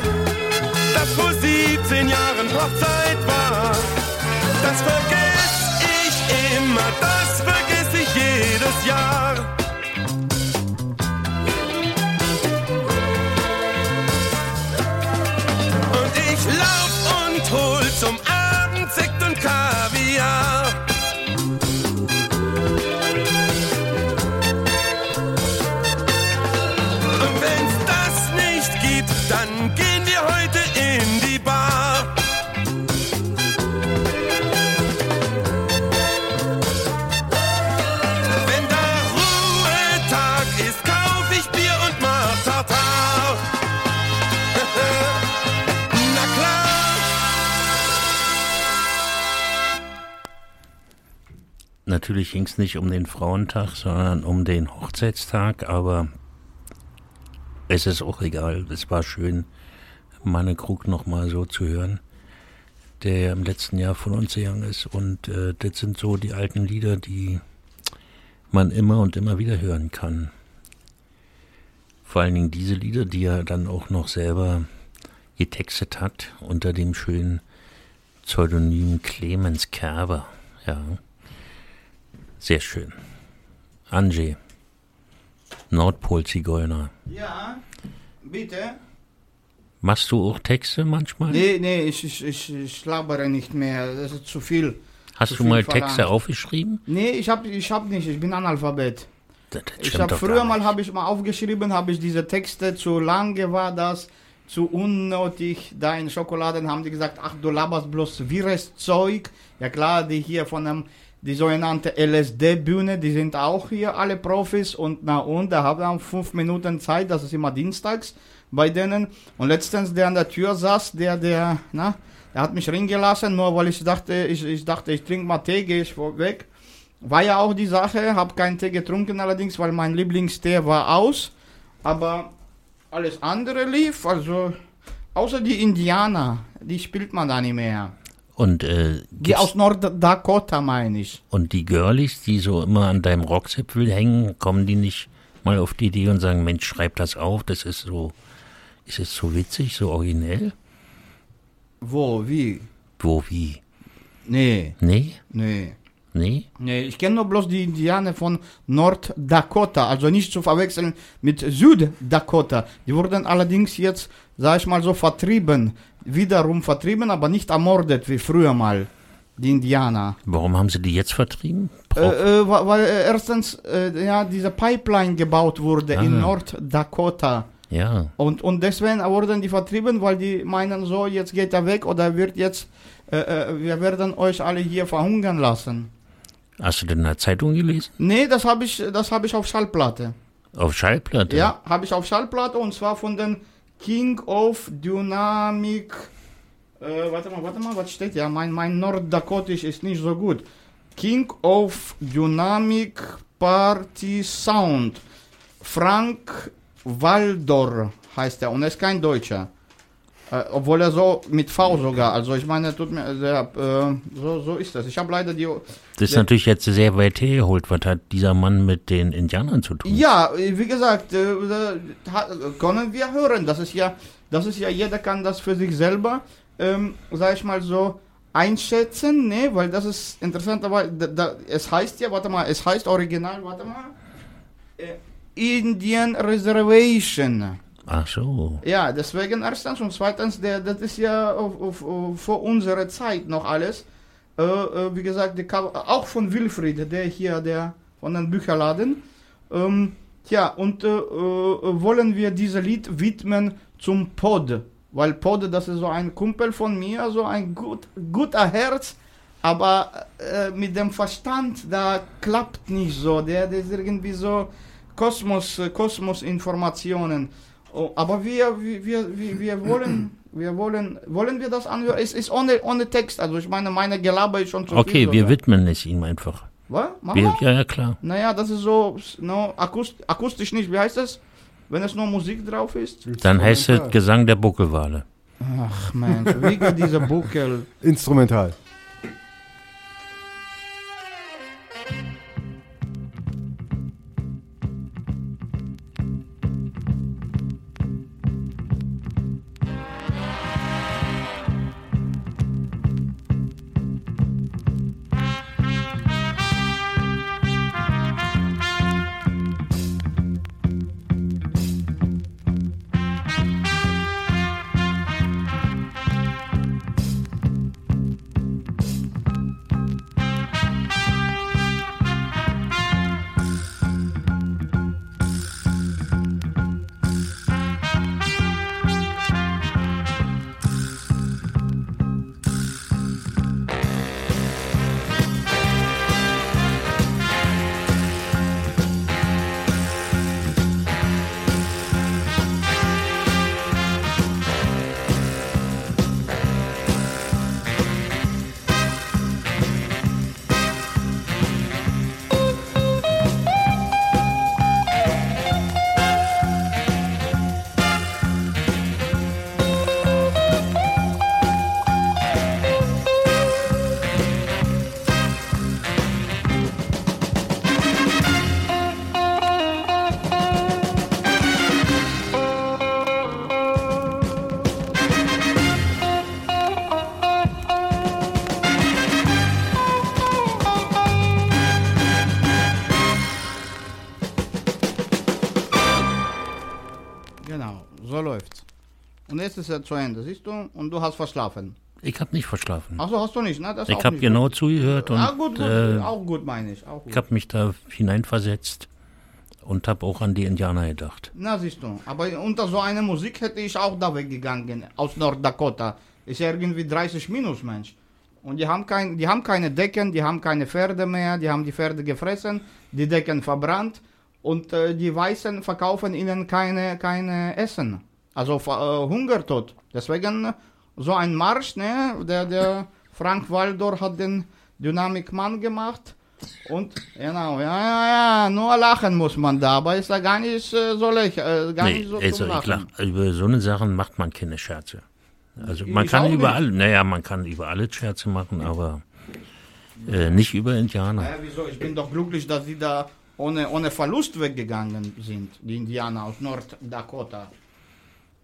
dass vor 17 Jahren Hochzeit war. Das vergess ich immer, das vergess ich jedes Jahr. Natürlich ging es nicht um den Frauentag, sondern um den Hochzeitstag, aber es ist auch egal. Es war schön, Manne Krug nochmal so zu hören, der im letzten Jahr von uns gegangen ist. Und äh, das sind so die alten Lieder, die man immer und immer wieder hören kann. Vor allen Dingen diese Lieder, die er dann auch noch selber getextet hat, unter dem schönen Pseudonym Clemens Kerber. Ja. Sehr schön. Angie. Nordpol-Zigeuner. Ja, Bitte? Machst du auch Texte manchmal? Nee, nee, ich, ich, ich, ich labere nicht mehr. Das ist zu viel. Hast zu du viel mal verlangt. Texte aufgeschrieben? Nee, ich hab, ich hab nicht. Ich bin Analphabet. Das, das Ich habe doch früher mal habe ich mal aufgeschrieben, habe ich diese Texte zu lange war das, zu unnötig. Da in Schokoladen haben die gesagt, ach du laberst bloß wirres Zeug. Ja klar, die hier von dem die sogenannte LSD-Bühne, die sind auch hier alle Profis und na und, da haben wir fünf Minuten Zeit, das ist immer dienstags bei denen. Und letztens, der an der Tür saß, der, der, na, der hat mich reingelassen, nur weil ich dachte, ich, ich dachte, ich trinke mal Tee, gehe ich weg. War ja auch die Sache, habe keinen Tee getrunken allerdings, weil mein Lieblingstee war aus. Aber alles andere lief, also außer die Indianer, die spielt man da nicht mehr. Und, äh, Die aus Norddakota meine ich. und die Girlies, die so immer an deinem Rockzipfel hängen, kommen die nicht mal auf die Idee und sagen, Mensch, schreib das auf, das ist so, ist es so witzig, so originell? Wo, wie? Wo, wie? Nee, Nee? nee. Nee? Nee, ich kenne nur bloß die Indianer von Norddakota, also nicht zu verwechseln mit Süddakota. Die wurden allerdings jetzt, sag ich mal so, vertrieben. Wiederum vertrieben, aber nicht ermordet wie früher mal, die Indianer. Warum haben sie die jetzt vertrieben? Äh, äh, weil äh, erstens äh, ja, diese Pipeline gebaut wurde in Ah. Norddakota. ja. Und, und deswegen wurden die vertrieben, weil die meinen so, jetzt geht er weg oder wird jetzt, äh, äh, wir werden euch alle hier verhungern lassen. Hast du denn in der Zeitung gelesen? Nee, das habe ich, das habe ich auf Schallplatte. Auf Schallplatte? Ja, habe ich auf Schallplatte und zwar von den King of Dynamic. Äh, warte mal, warte mal, was steht ja? Mein, mein Norddakotisch ist nicht so gut. King of Dynamic Party Sound. Frank Waldor heißt er und er ist kein Deutscher. Äh, obwohl er so mit V sogar, also ich meine, tut mir, der, äh, so, so ist das. Ich habe leider die, Das ist natürlich jetzt sehr weit hergeholt. Was hat dieser Mann mit den Indianern zu tun? Ja, wie gesagt, äh, äh, können wir hören. Das ist ja, das ist ja, jeder kann das für sich selber, ähm, sag ich mal so, einschätzen, ne? Weil das ist interessant, aber da, da, es heißt ja, warte mal, es heißt original, warte mal, äh, Indian Reservation. Ach so. Ja, deswegen erstens und zweitens, der, das ist ja vor unserer Zeit noch alles. Äh, äh, wie gesagt, die auch von Wilfried, der hier, der von den Bücherladen. Ähm, tja, und äh, äh, wollen wir dieses Lied widmen zum Pod. Weil Pod, das ist so ein Kumpel von mir, so ein gut, guter Herz, aber äh, mit dem Verstand, da klappt nicht so. Der, der ist irgendwie so Kosmos, äh, Kosmos-Informationen. Aber wir, wir, wir, wir, wollen, wir wollen, wollen wir das anhören? Es ist ohne, ohne Text, also ich meine, meine Gelaber ist schon zu Okay, viel. wir widmen es ihm einfach. Was? Machen Wir, ja, ja, klar. Naja, das ist so, no, akust, akustisch nicht, wie heißt das? Wenn es nur Musik drauf ist? Dann heißt es. Gesang der Buckelwale. Ach Mensch, wie geht dieser Buckel? Instrumental. Ist er zu Ende, siehst du? Und du hast verschlafen. Ich habe nicht verschlafen. Achso, hast du nicht, ne? Das ich habe genau zugehört gut. und Ah, gut, gut, äh, auch gut meine ich. Auch gut. ich habe mich da hineinversetzt und habe auch an die Indianer gedacht. Na, siehst du. Aber unter so einer Musik hätte ich auch da weggegangen, aus Norddakota. Ist ja irgendwie 30 minus, Mensch. Und die haben, kein, die haben keine Decken, die haben keine Pferde mehr, die haben die Pferde gefressen, die Decken verbrannt und äh, die Weißen verkaufen ihnen keine, keine Essen. Also äh, Hungertod. Deswegen so ein Marsch, ne? Der, der Frank Waldor hat den Dynamikmann gemacht. Und genau, ja, ja, ja, nur lachen muss man da, aber ist ja gar nicht äh, so lächer, äh, gar Nee, nicht so also zum ich Lachen. lach, über so eine Sachen macht man keine Scherze. Also man Ich kann auch über nicht. alle, naja, man kann über alle Scherze machen, aber äh, nicht über Indianer. Ja, wieso? Ich bin doch glücklich, dass sie da ohne, ohne Verlust weggegangen sind, die Indianer aus Norddakota.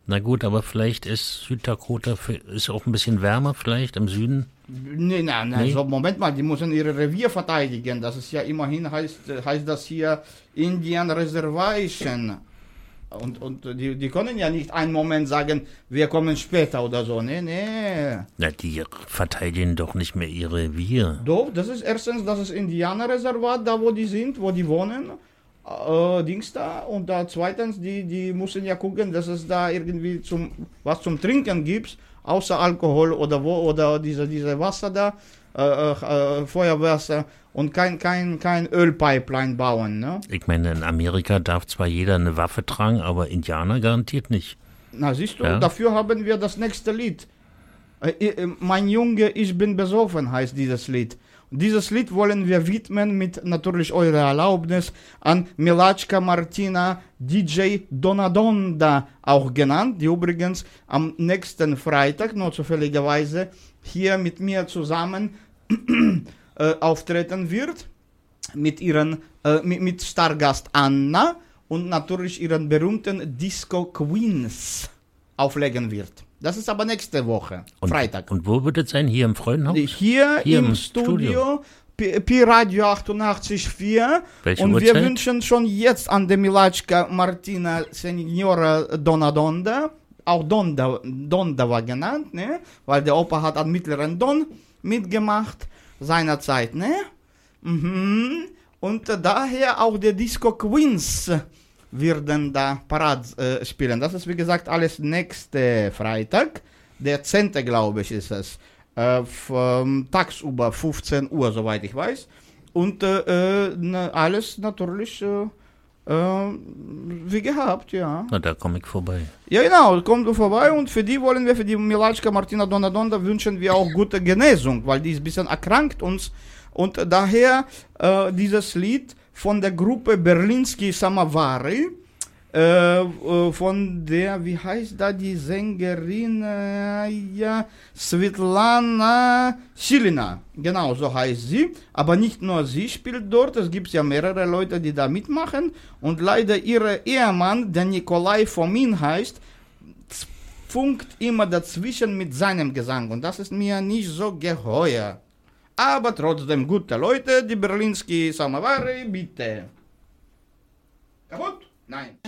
Na gut, aber vielleicht ist Süddakota für- ist auch ein bisschen wärmer vielleicht im Süden. Nee, nein, nein, Nee? so, Moment mal, die müssen ihre Revier verteidigen. Das ist ja immerhin, heißt, heißt das hier Indian Reservation. Und, und die, die können ja nicht einen Moment sagen, wir kommen später oder so. Nee, nee. Na, die verteidigen doch nicht mehr ihre Revier. Doch, das ist erstens, das ist Indianerreservat, da wo die sind, wo die wohnen. Äh, Dings da. Und da zweitens, die, die müssen ja gucken, dass es da irgendwie zum, was zum Trinken gibt, außer Alkohol oder wo, oder diese, diese Wasser da, äh, äh, Feuerwasser und kein, kein, kein Ölpipeline bauen, ne? Ich meine, in Amerika darf zwar jeder eine Waffe tragen, aber Indianer garantiert nicht. Na, siehst du, Ja. dafür haben wir das nächste Lied. Äh, äh, mein Junge, ich bin besoffen heißt dieses Lied. Und dieses Lied wollen wir widmen mit natürlich eurer Erlaubnis an Milatschka Martina DJ Donadonda auch genannt, die übrigens am nächsten Freitag, nur zufälligerweise, hier mit mir zusammen (clears throat) äh, auftreten wird mit ihren äh, mit, mit Stargast Anna und natürlich ihren berühmten Disco Queens auflegen wird. Das ist aber nächste Woche, Und, Freitag. Und wo wird es sein? Hier im Freudenhaus? Hier, Hier im, im Studio, Studio. Pi Pi Radio 88.4 Welche und wir Uhrzeit? wünschen schon jetzt an der Milatschka Martina Signora Donadonda, auch Donda, Donda war genannt, ne? weil der Opa hat an mittleren Don mitgemacht seinerzeit, ne? Mhm. Und daher auch der Disco Queens werden da Parat äh, spielen. Das ist wie gesagt alles nächste Freitag. Der 10. glaube ich ist es. Äh, tagsüber 15 Uhr, soweit ich weiß. Und äh, äh, na, alles natürlich äh, äh, wie gehabt, ja. Na, da komme ich vorbei. Ja, genau, kommt vorbei und für die wollen wir, für die Milatschka Martina Donadonda wünschen wir auch gute Genesung, weil die ist ein bisschen erkrankt uns. Und daher dieses Lied von der Gruppe Berlinski Samavari, äh, äh, von der, wie heißt da die Sängerin, äh, ja, Svetlana Silina, genau so heißt sie. Aber nicht nur sie spielt dort, es gibt ja mehrere Leute, die da mitmachen. Und leider ihr Ehemann, der Nikolai Fomin heißt, funkt immer dazwischen mit seinem Gesang. Und das ist mir nicht so geheuer. Aber trotzdem gute Leute, die Berlinski Samovari, bitte. Kaputt? Nein.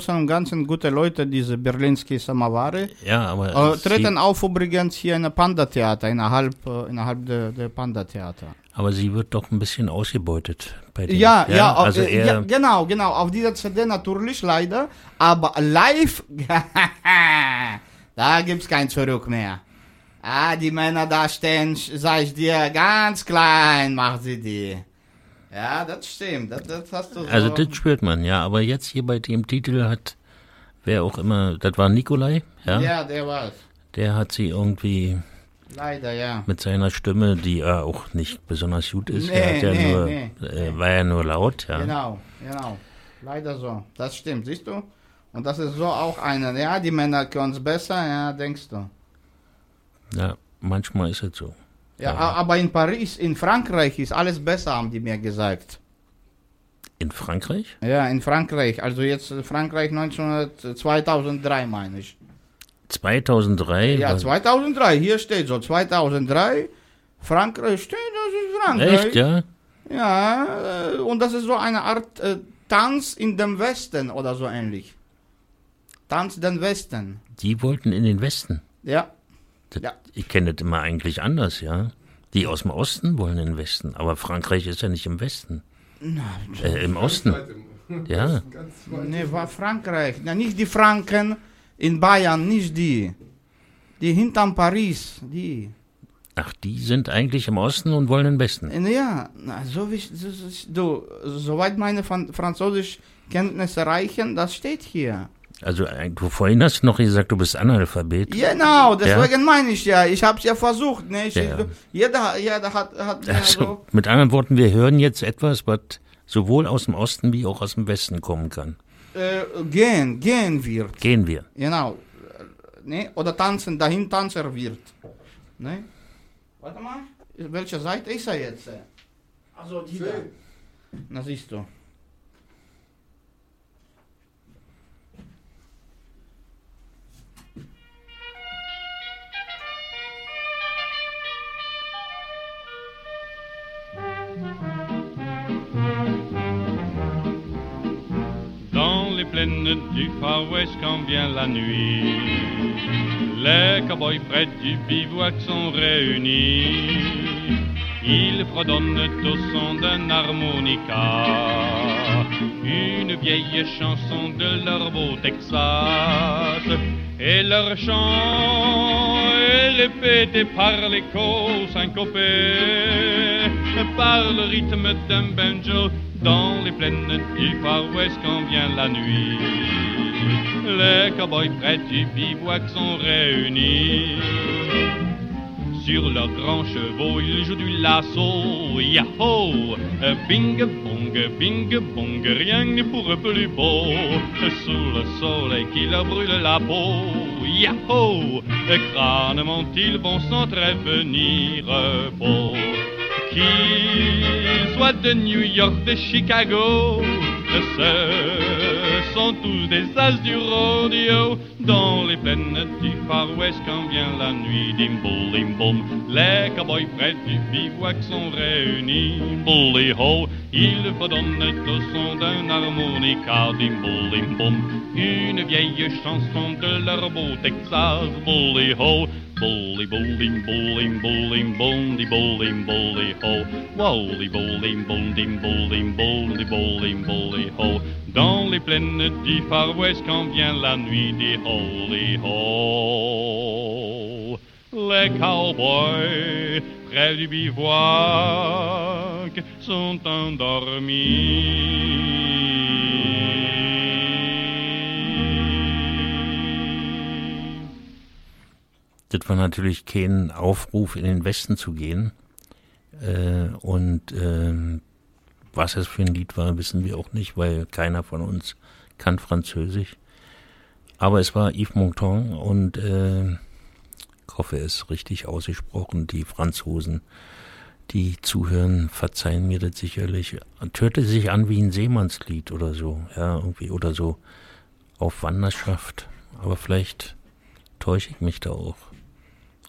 Großen und Ganzen gute Leute, diese berlinske Samaware. Ja, aber Äh, treten auf übrigens hier in der Panda-Theater, innerhalb, äh, innerhalb der, der Panda-Theater. aber sie wird doch ein bisschen ausgebeutet bei denen. Ja, ja, auf- also äh, ja, genau, genau. Auf dieser CD natürlich leider, aber live, (laughs) da gibt's kein Zurück mehr. Ah, die Männer da stehen, sag ich dir, ganz klein macht sie die. Ja, das stimmt, das, das hast du so. also das spürt man, ja. Aber jetzt hier bei dem Titel hat, wer auch immer, das war Nikolai, ja, ja, der war's. der hat sie irgendwie Leider, ja. mit seiner Stimme, die ja auch nicht besonders gut ist, Nee, er hat ja nee, nur, nee, äh, war ja nur laut, ja. Genau, genau. Leider so. Das stimmt, siehst du? Und das ist so auch eine. Ja, die Männer können es besser, ja, denkst du. Ja, manchmal ist es so. Ja, aber in Paris, in Frankreich ist alles besser, haben die mir gesagt. In Frankreich? Ja, in Frankreich. Also jetzt Frankreich 1900, 2003 meine ich. 2003? Ja, war- 2003. Hier steht so 2003. Frankreich steht, das ist Frankreich. Echt, ja? Ja, äh, und das ist so eine Art äh, Tanz in dem Westen oder so ähnlich. Tanz den Westen. Die wollten in den Westen. Ja. Das, Ja. Ich kenne das immer eigentlich anders, ja. Die aus dem Osten wollen in den Westen, aber Frankreich ist ja nicht im Westen. Äh, Im Osten. Ja. Nee, war Frankreich. Na, nicht die Franken in Bayern, nicht die. Die hinterm Paris, die. Ach, die sind eigentlich im Osten und wollen den Westen. Ja, na, so wie du, soweit meine Fran Französischkenntnisse reichen, das steht hier. Also, äh, du vorhin hast noch gesagt, du bist Analphabet. Genau, deswegen meine ich ja, ich habe es ja versucht. Ne? Ich, Ja, ja. Jeder, jeder hat, hat Also, so. mit anderen Worten, wir hören jetzt etwas, was sowohl aus dem Osten wie auch aus dem Westen kommen kann. Äh, gehen, gehen wird. Gehen wir. Genau. Ne? Oder tanzen, dahin Tanzer wird. Ne? Warte mal, welche Seite ist er jetzt? Also die da. Na siehst du. Du Far West quand vient la nuit, les cowboys près du bivouac sont réunis. Ils fredonnent au son d'un harmonica, une vieille chanson de leur beau Texas. Et leur chant est répété par l'écho syncopé, par le rythme d'un banjo dans les plaines du Far West quand vient la nuit? Les cowboys près du bivouac sont réunis. Sur leurs grands chevaux, ils jouent du lasso. Yahoo! Bing bong, bing bong, rien n'est pour eux plus beau. Sous le soleil qui leur brûle la peau. Yahoo! Crânement, ils vont ni repos. Qu'ils soient de New York, de Chicago, ce sont tous des as du rodeo dans les plaines du Far West quand vient la nuit. Dim boum, les cowboys près du bivouac sont réunis. Bully ho, ils fredonnent au son d'un harmonica. Dim une vieille chanson de leur beau Texas. Bully ho, bully bowling, bowling, bowling, bondy bowling, bully ho. Wally bowling, bondy bowling, bondy bowling, bully ho. Dans les plaines du Far West quand vient la nuit des holy ho. Les cowboys près du bivouac sont endormis. Das war natürlich kein Aufruf, in den Westen zu gehen. Äh, und ähm, was es für ein Lied war, wissen wir auch nicht, weil keiner von uns kann Französisch. Aber es war Yves Montand und äh, ich hoffe, es ist richtig ausgesprochen. Die Franzosen, die zuhören, verzeihen mir das sicherlich. Hörte sich an wie ein Seemannslied oder so, ja, irgendwie, oder so auf Wanderschaft. Aber vielleicht täusche ich mich da auch.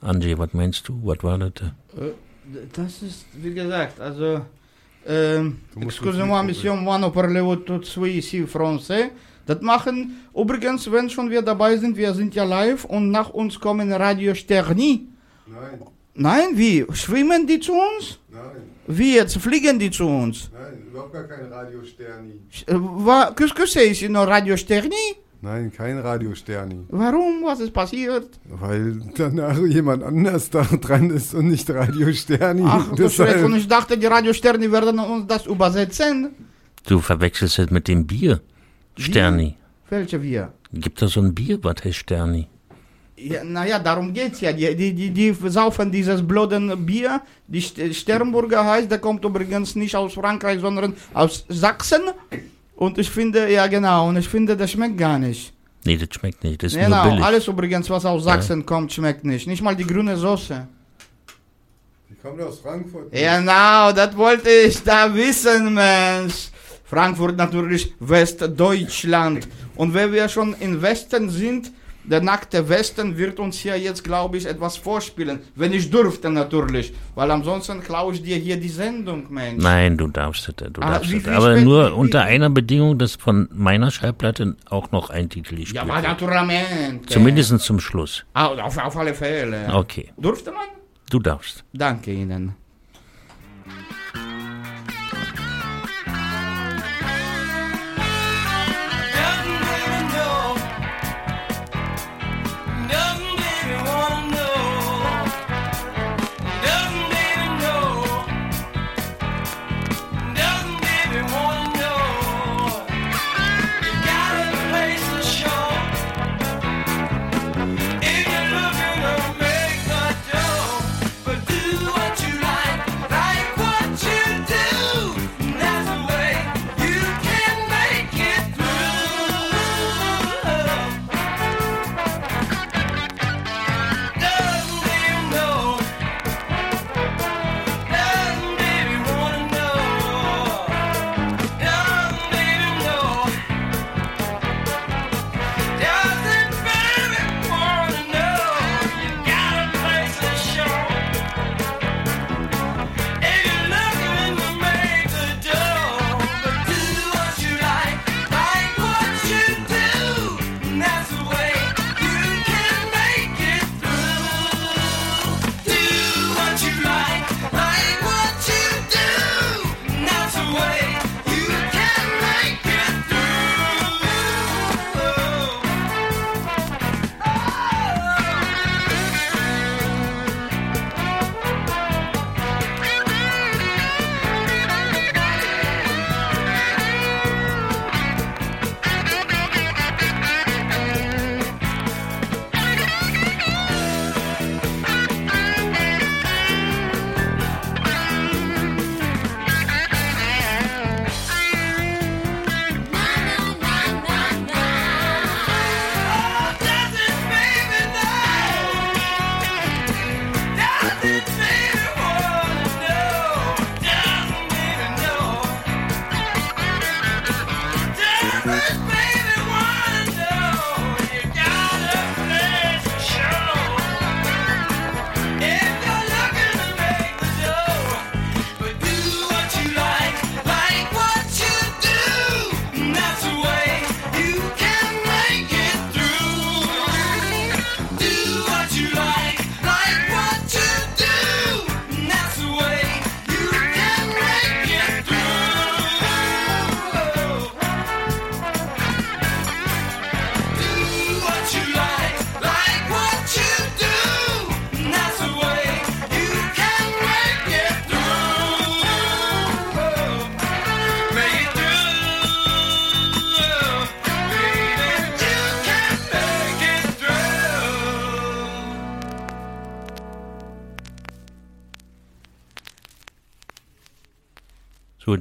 Angie, was meinst du? Was war das? Äh, Das ist, wie gesagt, also. Musst Excusez-moi, monsieur, moi ne parlez tout suite ici français. Das machen, übrigens, wenn schon wir dabei sind, wir sind ja live und nach uns kommen Radio Sterni. Nein, Nein, wie? Schwimmen die zu uns? nein, Wie jetzt? Fliegen die zu uns? nein, überhaupt gar kein Radio Sterni. Äh, wa- Qu'est-ce que c'est ici, noch Radio Sterni? Nein, kein Radio Sterni. Warum? Was ist passiert? Weil danach jemand anders da dran ist und nicht Radio Sterni. Ach, das Deshalb- und ich dachte, die Radio Sterni werden uns das übersetzen. Du verwechselst es mit dem Bier. Sterni. Welche wir? Gibt da so ein Bier, was heißt Sterni? Ja, naja, darum geht's ja. Die, die, die, die saufen dieses blöden Bier. Die St- Sternburger heißt, der kommt übrigens nicht aus Frankreich, sondern aus Sachsen. Und ich finde, ja genau, und ich finde, das schmeckt gar nicht. Nee, das schmeckt nicht. Das ist nur Genau, billig. alles übrigens, was aus Sachsen kommt, schmeckt nicht. Nicht mal die grüne Soße. Die kommt aus Frankfurt. Genau, das wollte ich da wissen, Mensch. Frankfurt natürlich Westdeutschland. Und wenn wir schon im Westen sind, der nackte Westen wird uns hier jetzt, glaube ich, etwas vorspielen. Wenn ich dürfte natürlich. Weil ansonsten klaue ich dir hier die Sendung, Mensch. Nein, du darfst es. Du Ah, darfst wie es. Aber nur unter einer Bedingung, dass von meiner Schallplatte auch noch ein Titel gespielt Ja, aber naturalmente. Zumindest zum Schluss. Auf, auf alle Fälle. Okay, Durfte man? du darfst. Danke Ihnen.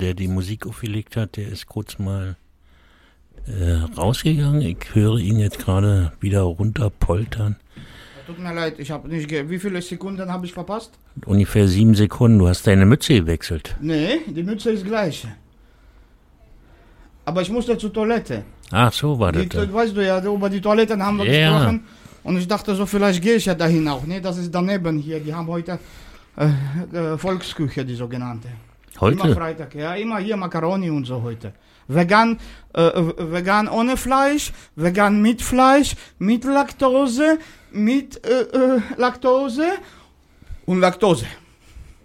Der die Musik aufgelegt hat, der ist kurz mal äh, rausgegangen. Ich höre ihn jetzt gerade wieder runterpoltern. Tut mir leid, ich habe nicht. Ge Wie viele Sekunden habe ich verpasst? Ungefähr sieben Sekunden. Du hast deine Mütze gewechselt. Nee, die Mütze ist gleich. Aber ich musste zur Toilette. Ach, so war das. Die, dann. weißt du ja, über die Toiletten haben wir Ja. gesprochen. Und ich dachte so, vielleicht gehe ich ja dahin auch. Nee, das ist daneben hier. Die haben heute äh, äh, Volksküche, die sogenannte. Immer Heute? Freitag, ja, immer hier Macaroni und so heute. Vegan, äh, äh, vegan ohne Fleisch, vegan mit Fleisch, mit Laktose, mit äh, äh, Laktose und Laktose.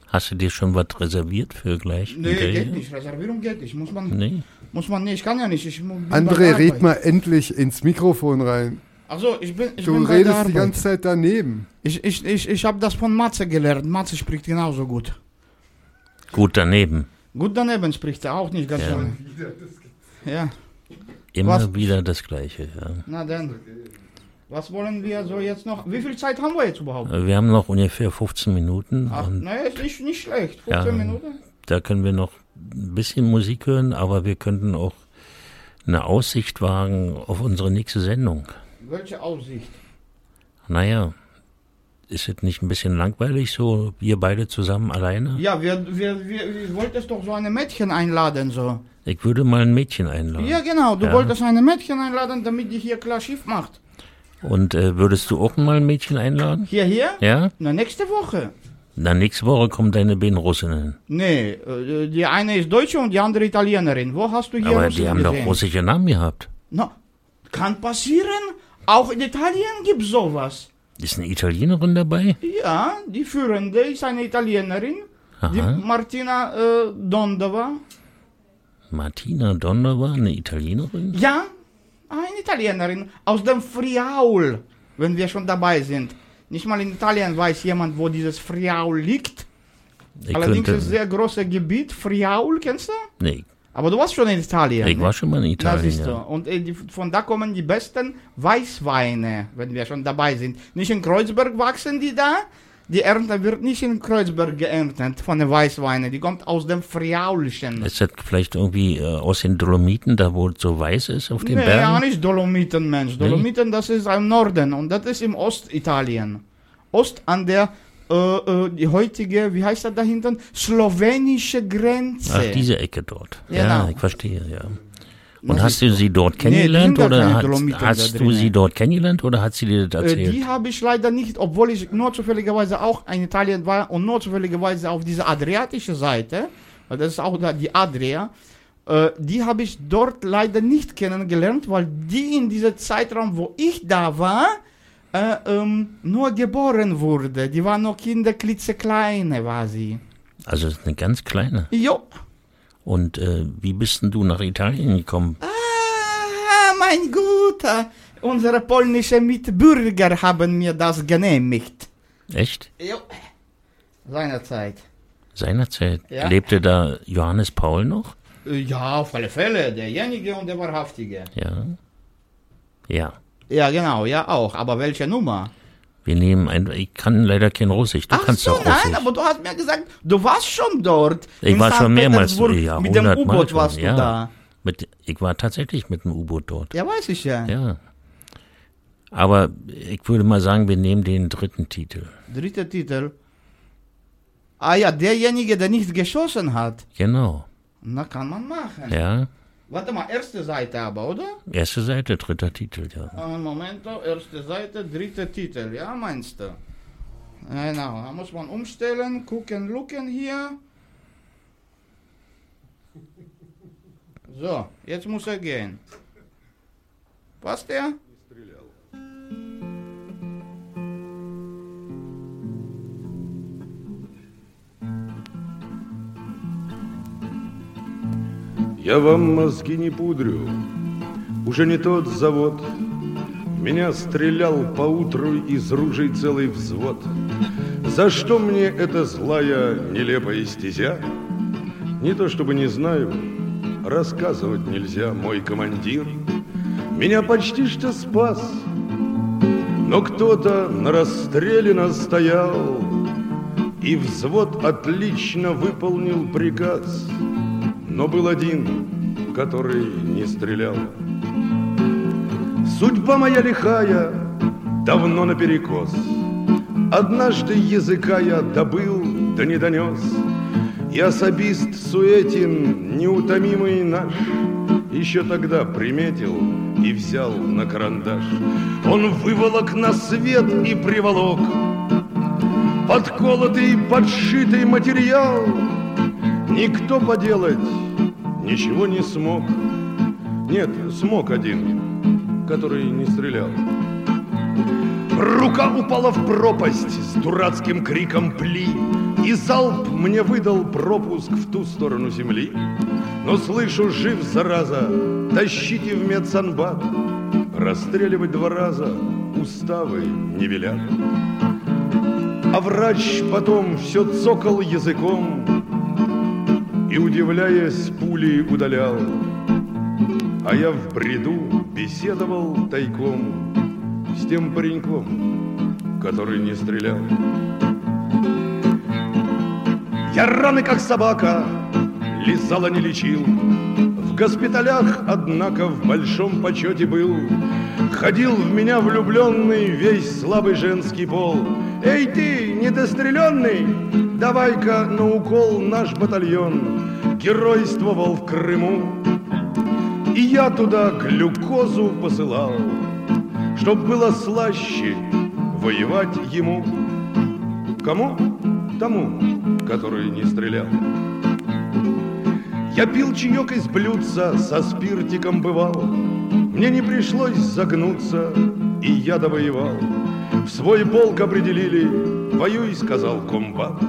Hast du dir schon was reserviert für gleich? Nee, geht nicht. Reservierung geht nicht. Muss man, Nee. muss man nicht. Ich kann ja nicht. Ich André, red mal endlich ins Mikrofon rein. Also, ich bin, ich Du bin bei der redest die ganze Zeit daneben. Ich, ich, ich, ich habe das von Matze gelernt. Matze spricht genauso gut. Gut daneben. Gut daneben spricht er auch nicht ganz Ja. so. Ja, Immer Was? wieder das Gleiche. Ja. na dann. Was wollen wir so jetzt noch? Wie viel Zeit haben wir jetzt überhaupt? Wir haben noch ungefähr 15 Minuten Ach, naja, ist nicht, nicht schlecht. 15 Ja. Minuten? da können wir noch ein bisschen Musik hören, aber wir könnten auch eine Aussicht wagen auf unsere nächste Sendung. Welche Aussicht? Naja, ist es nicht ein bisschen langweilig so, wir beide zusammen alleine? Ja, wir, wir, wir, wir wolltest doch so eine Mädchen einladen, so. Ich würde mal ein Mädchen einladen. Ja, genau. Du Ja. wolltest eine Mädchen einladen, damit die hier klar Schiff macht. Und äh, würdest du auch mal ein Mädchen einladen? Hier, hier? Ja? Na, nächste Woche. Dann nächste Woche kommen deine beiden Russinnen. Nee, äh, die eine ist Deutsche und die andere Italienerin. Wo hast du hier Aber Russen die haben gesehen? doch russische Namen gehabt. Na, kann passieren. Auch in Italien gibt's sowas. Ist eine Italienerin dabei? Ja, die führende ist eine Italienerin. Die Aha. Martina äh, Dondova. Martina war eine Italienerin? Ja, eine Italienerin aus dem Friaul, wenn wir schon dabei sind. Nicht mal in Italien weiß jemand, wo dieses Friaul liegt. Ich Allerdings könnte, ist sehr großes Gebiet. Friaul, kennst du? nee, Aber du warst schon in Italien. ich ne? war schon mal in Italien. Ja. Und äh, von da kommen die besten Weißweine, wenn wir schon dabei sind. Nicht in Kreuzberg wachsen die da. Die Ernte wird nicht in Kreuzberg geerntet von den Weißweinen. Die kommt aus dem Friaulischen. Ist das vielleicht irgendwie äh, aus den Dolomiten, da wo es so weiß ist auf den Nee, ja, Bergen? nicht Dolomiten, Mensch. Dolomiten, das ist im Norden und das ist im Ostitalien. Ost an der, äh, äh, die heutige, wie heißt das da hinten? Slowenische Grenze. Ach, diese Ecke dort. Genau. Ja, ich verstehe, ja. Und hast du sie dort kennengelernt gar oder keine hast, du sie dort kennengelernt oder hat sie dir das Äh, erzählt? die habe ich leider nicht, obwohl ich nur zufälligerweise auch in Italien war und nur zufälligerweise auf dieser adriatischen Seite, weil das ist auch da die Adria, äh, die habe ich dort leider nicht kennengelernt, weil die in diesem Zeitraum, wo ich da war, äh, ähm, nur geboren wurde. Die war noch Kinder, klitzekleine war sie. Also eine ganz kleine. Jo. Und äh, wie bist denn du nach Italien gekommen? Ah, mein Guter, unsere polnischen Mitbürger haben mir das genehmigt. Echt? Jo. Seinerzeit. Seinerzeit Ja. lebte da Johannes Paul noch? Äh, Ja, auf alle Fälle. Derjenige und der Wahrhaftige. Ja. Ja. Ja, genau, ja auch. Aber welche Nummer? Wir nehmen ein. Ich kann leider kein Russisch. Du Ach kannst so, doch nein, Russisch. aber du hast mir gesagt, du warst schon dort. Ich war St. schon mehrmals ja, Mit dem 100 Mal U-Boot warst ja. du da. Mit, ich war tatsächlich mit dem U-Boot dort. Ja, weiß ich ja. Ja. Aber ich würde mal sagen, wir nehmen den dritten Titel. Dritter Titel. Ah ja, derjenige, der nicht geschossen hat. Genau. Na, kann man machen. Ja. Warte mal, erste Seite aber, oder? Erste Seite, dritter Titel, ja. Momento, erste Seite, dritter Titel, ja, meinst du? Genau, da muss man umstellen, gucken, looken hier. So, jetzt muss er gehen. Passt der? Я вам мозги не пудрю, уже не тот завод. Меня стрелял поутру из ружей целый взвод. За что мне эта злая, нелепая стезя? Не то чтобы не знаю, рассказывать нельзя, мой командир. Меня почти что спас, но кто-то на расстреле настоял, и взвод отлично выполнил приказ. Но был один, который не стрелял. Судьба моя лихая, давно наперекос. Однажды языка я добыл, да не донес. И особист Суетин, неутомимый наш, Еще тогда приметил и взял на карандаш. Он выволок на свет и приволок Подколотый, подшитый материал. Никто поделать ничего не смог. Нет, смог один, который не стрелял. Рука упала в пропасть с дурацким криком «Пли!» И залп мне выдал пропуск в ту сторону земли. Но слышу, жив зараза, тащите в медсанбат. Расстреливать два раза уставы не велят. А врач потом все цокал языком И, удивляясь, пули удалял. А я в бреду беседовал тайком С тем пареньком, который не стрелял. Я раны, как собака, лизала не лечил. В госпиталях, однако, в большом почете был. Ходил в меня влюбленный весь слабый женский пол. Эй ты, недостреленный, давай-ка на укол наш батальон. Геройствовал в Крыму, и я туда глюкозу посылал, Чтоб было слаще воевать ему. Кому? Тому, который не стрелял. Я пил чаек из блюдца, со спиртиком бывал. Мне не пришлось загнуться, и я довоевал. В свой полк определили, воюй, сказал комбат.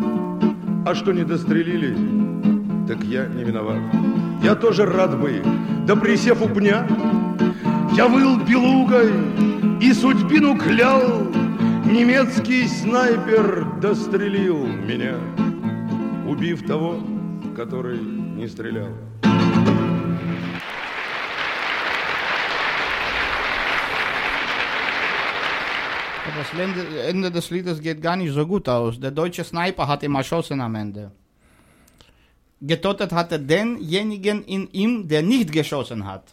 А что не дострелили, так я не виноват. Я тоже рад бы, да присев у пня, я выл белугой и судьбину клял. Немецкий снайпер дострелил меня, убив того, который не стрелял. Das Ende, Ende des Liedes geht gar nicht so gut aus. Der deutsche Sniper hat ihn erschossen am Ende. Getötet hatte denjenigen in ihm, der nicht geschossen hat.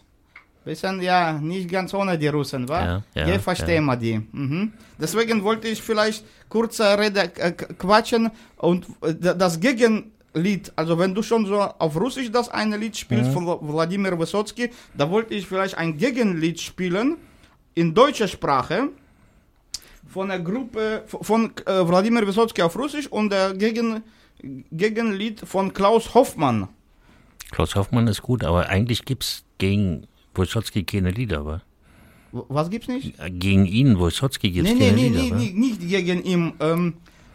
Bisschen, ja, nicht ganz ohne die Russen, wa? Ja, ja, Jetzt verstehen wir die. Mhm. Deswegen wollte ich vielleicht kurze Rede äh, quatschen und äh, das Gegenlied, also wenn du schon so auf Russisch das eine Lied spielst Mhm. von Wla- Wladimir Wysotsky, da wollte ich vielleicht ein Gegenlied spielen in deutscher Sprache von der Gruppe von- äh, Wladimir Wysotsky auf Russisch und der Gegen, Gegenlied von Klaus Hoffmann. Klaus Hoffmann ist gut, aber eigentlich gibt's gegen Wojciechowski keine Lieder? W- Was gibt's nicht? Gegen ihn, Wojciechowski, gibt's Nee, nee, keine nee, Lieder, nee, wa? nee, nicht gegen ihn. Ähm,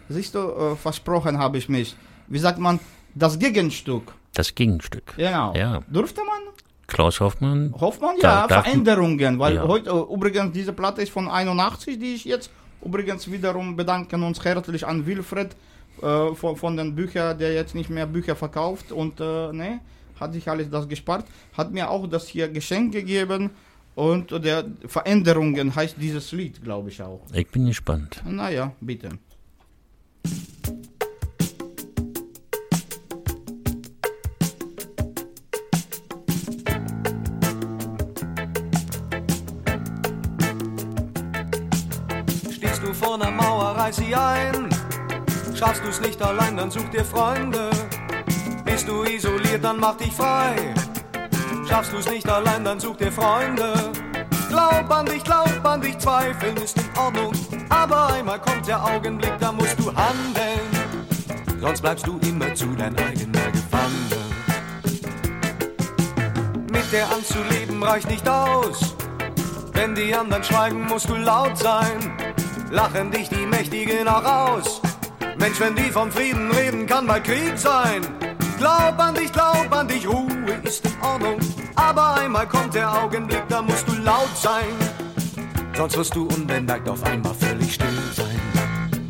siehst du, äh, versprochen habe ich mich. Wie sagt man, das Gegenstück. Das Gegenstück. Genau. Ja. Durfte man? Klaus Hoffmann. Hoffmann, ja, Veränderungen, weil Ja. heute, äh, übrigens, diese Platte ist von 81, die ich jetzt, übrigens wiederum bedanken uns herzlich an Wilfred äh, von, von den Büchern, der jetzt nicht mehr Bücher verkauft und, äh, ne, hat sich alles das gespart, hat mir auch das hier Geschenk gegeben und der Veränderungen heißt dieses Lied, glaube ich auch. Ich bin gespannt. Naja, bitte. Reiß sie ein. Schaffst du's nicht allein, dann such dir Freunde. Bist du isoliert, dann mach dich frei. Schaffst du's nicht allein, dann such dir Freunde. Glaub an dich, glaub an dich, zweifeln ist in Ordnung. Aber einmal kommt der Augenblick, da musst du handeln. Sonst bleibst du immer zu dein eigener Gefangener. Mit der Angst zu leben reicht nicht aus. Wenn die anderen schweigen, musst du laut sein. Lachen dich die Mächtigen auch aus. Mensch, wenn die vom Frieden reden, kann mal Krieg sein. Glaub an dich, glaub an dich, Ruhe ist in Ordnung. Aber einmal kommt der Augenblick, da musst du laut sein. Sonst wirst du unbemerkt auf einmal völlig still sein.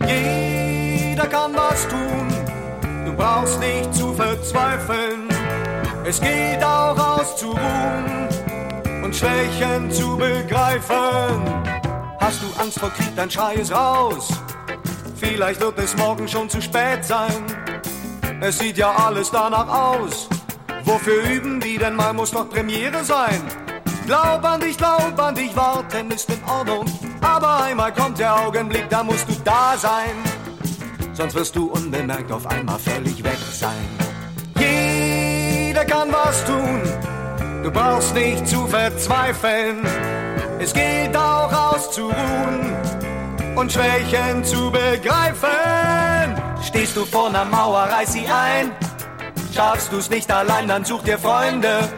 Jeder kann was tun, du brauchst nicht zu verzweifeln. Es geht auch auszuruhen und Schwächen zu begreifen. Hast du Angst vor Krieg, dann schrei es raus. Vielleicht wird es morgen schon zu spät sein. Es sieht ja alles danach aus. Wofür üben die denn mal, muss doch Premiere sein. Glaub an dich, glaub an dich, warten ist in Ordnung. Aber einmal kommt der Augenblick, da musst du da sein. Sonst wirst du unbemerkt auf einmal völlig weg sein. Jeder kann was tun, du brauchst nicht zu verzweifeln. Es geht auch auszuruhen und Schwächen zu begreifen. Stehst du vor einer Mauer, reiß sie ein. Schaffst du's nicht allein, dann such dir Freunde.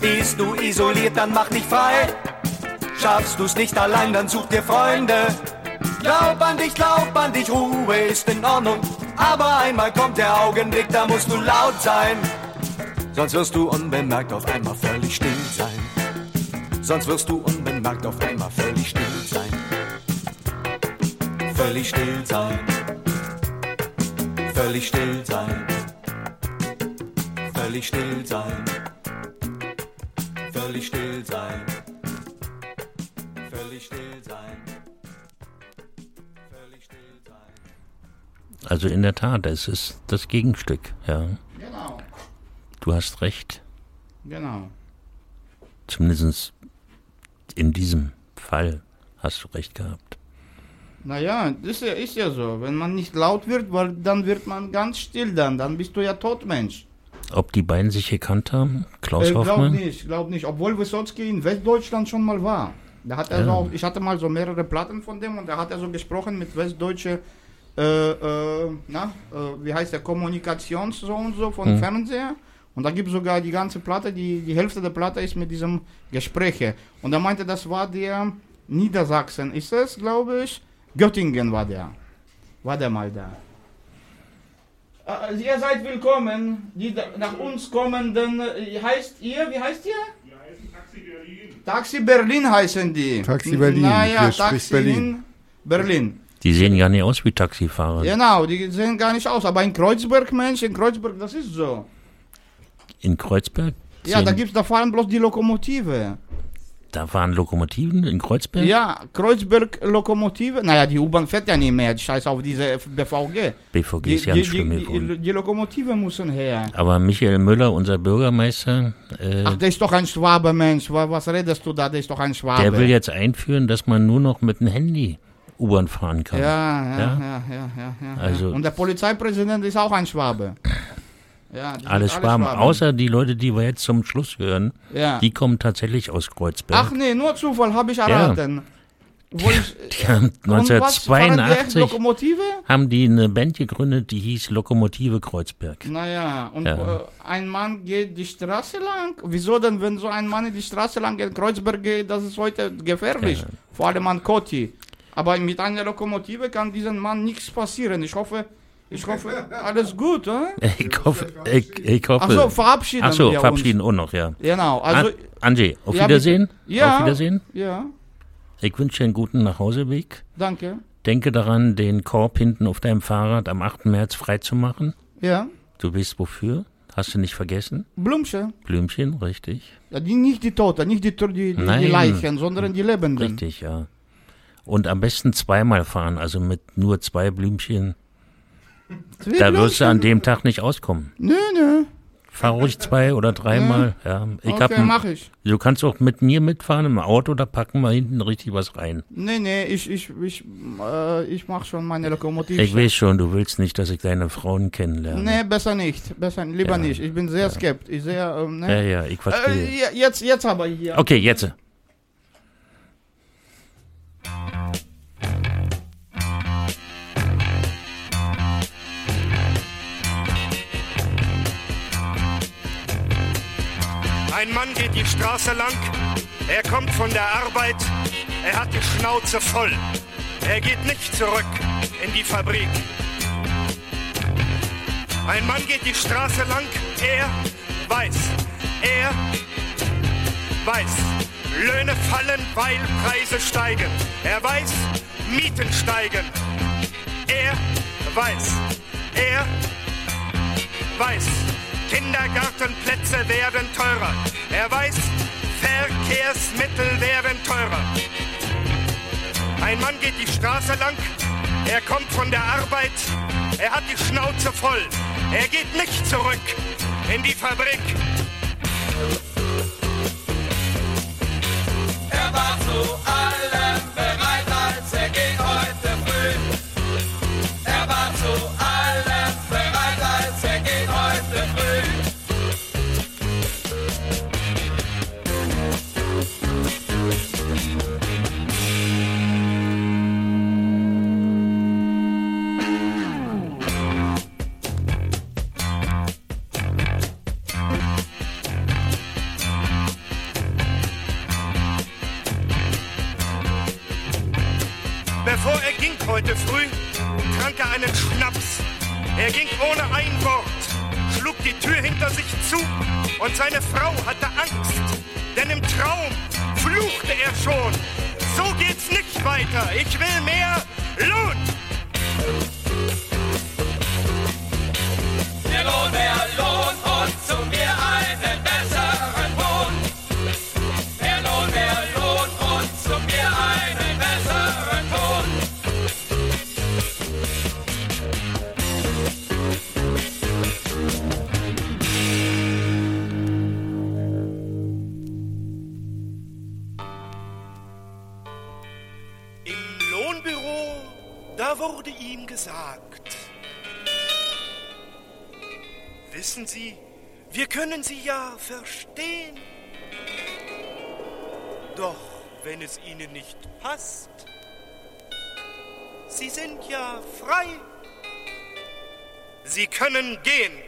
Bist du isoliert, dann mach dich frei. Schaffst du's nicht allein, dann such dir Freunde. Glaub an dich, glaub an dich, Ruhe ist in Ordnung. Aber einmal kommt der Augenblick, da musst du laut sein. Sonst wirst du unbemerkt auf einmal völlig still. Sonst wirst du unbemerkt auf einmal völlig still sein. Völlig still sein. Völlig still sein. Völlig still sein. Völlig still sein. Völlig still sein. Völlig still sein. Also in der Tat, es ist das Gegenstück, ja. Genau. Du hast recht. Genau. Zumindest in diesem Fall hast du recht gehabt. Naja, das ist ja, so. Wenn man nicht laut wird, weil dann wird man ganz still dann. Dann bist du ja Totmensch. Ob die beiden sich gekannt haben? Klaus Äh, glaub Hoffmann? nicht, glaub nicht. Obwohl Wysotsky in Westdeutschland schon mal war. Da hat er Ja. so auch, ich hatte mal so mehrere Platten von dem und da hat er so gesprochen mit westdeutsche, äh, äh, na, äh, wie heißt der, Kommunikations so und so von Hm. Fernseher. Und da gibt es sogar die ganze Platte, die, die Hälfte der Platte ist mit diesem Gespräche. Und er meinte, das war der Niedersachsen, ist es, glaube ich. Göttingen war der. War der mal da. Äh, ihr seid willkommen, die nach uns kommenden, äh, heißt ihr, wie heißt ihr? Taxi Berlin heißen die. Taxi Berlin, Naja, Taxi Berlin. in Berlin. Die sehen gar nicht aus wie Taxifahrer. Genau, die sehen gar nicht aus. Aber in Kreuzberg, Mensch, in Kreuzberg, das ist so. In Kreuzberg? Ja, sehen- da gibt's, da fahren bloß die Lokomotive. Da fahren Lokomotiven in Kreuzberg? Ja, Kreuzberg Lokomotive. Naja, die U-Bahn fährt ja nicht mehr. Scheiß auf diese BVG. BVG Die, ist ja ganz schlimm die, die, die Lokomotive müssen her. Aber Michael Müller, unser Bürgermeister, äh, Ach, der ist doch ein Schwabe, Mensch. Wa- Was redest du da? Der ist doch ein Schwabe. der will jetzt einführen, dass man nur noch mit dem Handy U-Bahn fahren kann. Ja, ja, ja, ja, ja, ja, ja. Also- Und der Polizeipräsident ist auch ein Schwabe. Ja, die alle Schwaben, Schwaben. außer die Leute, die wir jetzt zum Schluss hören, Ja. die kommen tatsächlich aus Kreuzberg. Ach nee, nur Zufall, habe ich erraten. Wo ich, (laughs) Die haben Und was, fahren die 1982 haben die eine Band gegründet, die hieß Lokomotive Kreuzberg. Naja, und Ja. äh, ein Mann geht die Straße lang. Wieso denn, wenn so ein Mann die Straße lang in Kreuzberg geht, das ist heute gefährlich. Ja. Vor allem an Koti. Aber mit einer Lokomotive kann diesem Mann nichts passieren. Ich hoffe, ich hoffe, alles gut, oder? (laughs) Ich hoffe, ich, ich hoffe. Ach so, verabschieden Ach so, wir verabschieden auch noch, ja. Genau, also- An Angie, auf Ja, Wiedersehen. Ja. Auf Wiedersehen. Ja, Ich wünsche dir einen guten Nachhauseweg. danke. Denke daran, den Korb hinten auf deinem Fahrrad am 8. März freizumachen. Ja, Du weißt wofür? Hast du nicht vergessen? Blümchen. Blümchen, richtig. Ja, die, nicht die Toten, nicht die, die, die. Leichen, sondern die Lebenden. Richtig, ja. Und am besten zweimal fahren, also mit nur zwei Blümchen. Da wirst du an dem Tag nicht auskommen. Nö, nö. Fahr ruhig zwei oder dreimal. Ja. Ich Okay, ein- mach ich. Du kannst auch mit mir mitfahren im Auto, da packen wir hinten richtig was rein. Nee, nee, ich, ich, ich, äh, ich mach schon meine Lokomotive. Ich weiß schon, du willst nicht, dass ich deine Frauen kennenlerne. Nee, besser nicht. Besser, lieber Ja. nicht. Ich bin sehr skeptisch. Sehr, ähm, ne? Ja, ja, ich verstehe. Äh, je- jetzt, jetzt aber hier. Okay, jetzt. Ein Mann geht die Straße lang, er kommt von der Arbeit, er hat die Schnauze voll. Er geht nicht zurück in die Fabrik. Ein Mann geht die Straße lang, er weiß, er weiß, Löhne fallen, weil Preise steigen. Er weiß, Mieten steigen. Er weiß, er weiß, Kindergartenplätze werden teurer. Er weiß, Verkehrsmittel werden teurer. Ein Mann geht die Straße lang, er kommt von der Arbeit, er hat die Schnauze voll. Er geht nicht zurück in die Fabrik. verstehen. Doch wenn es ihnen nicht passt, sie sind ja frei. Sie können gehen.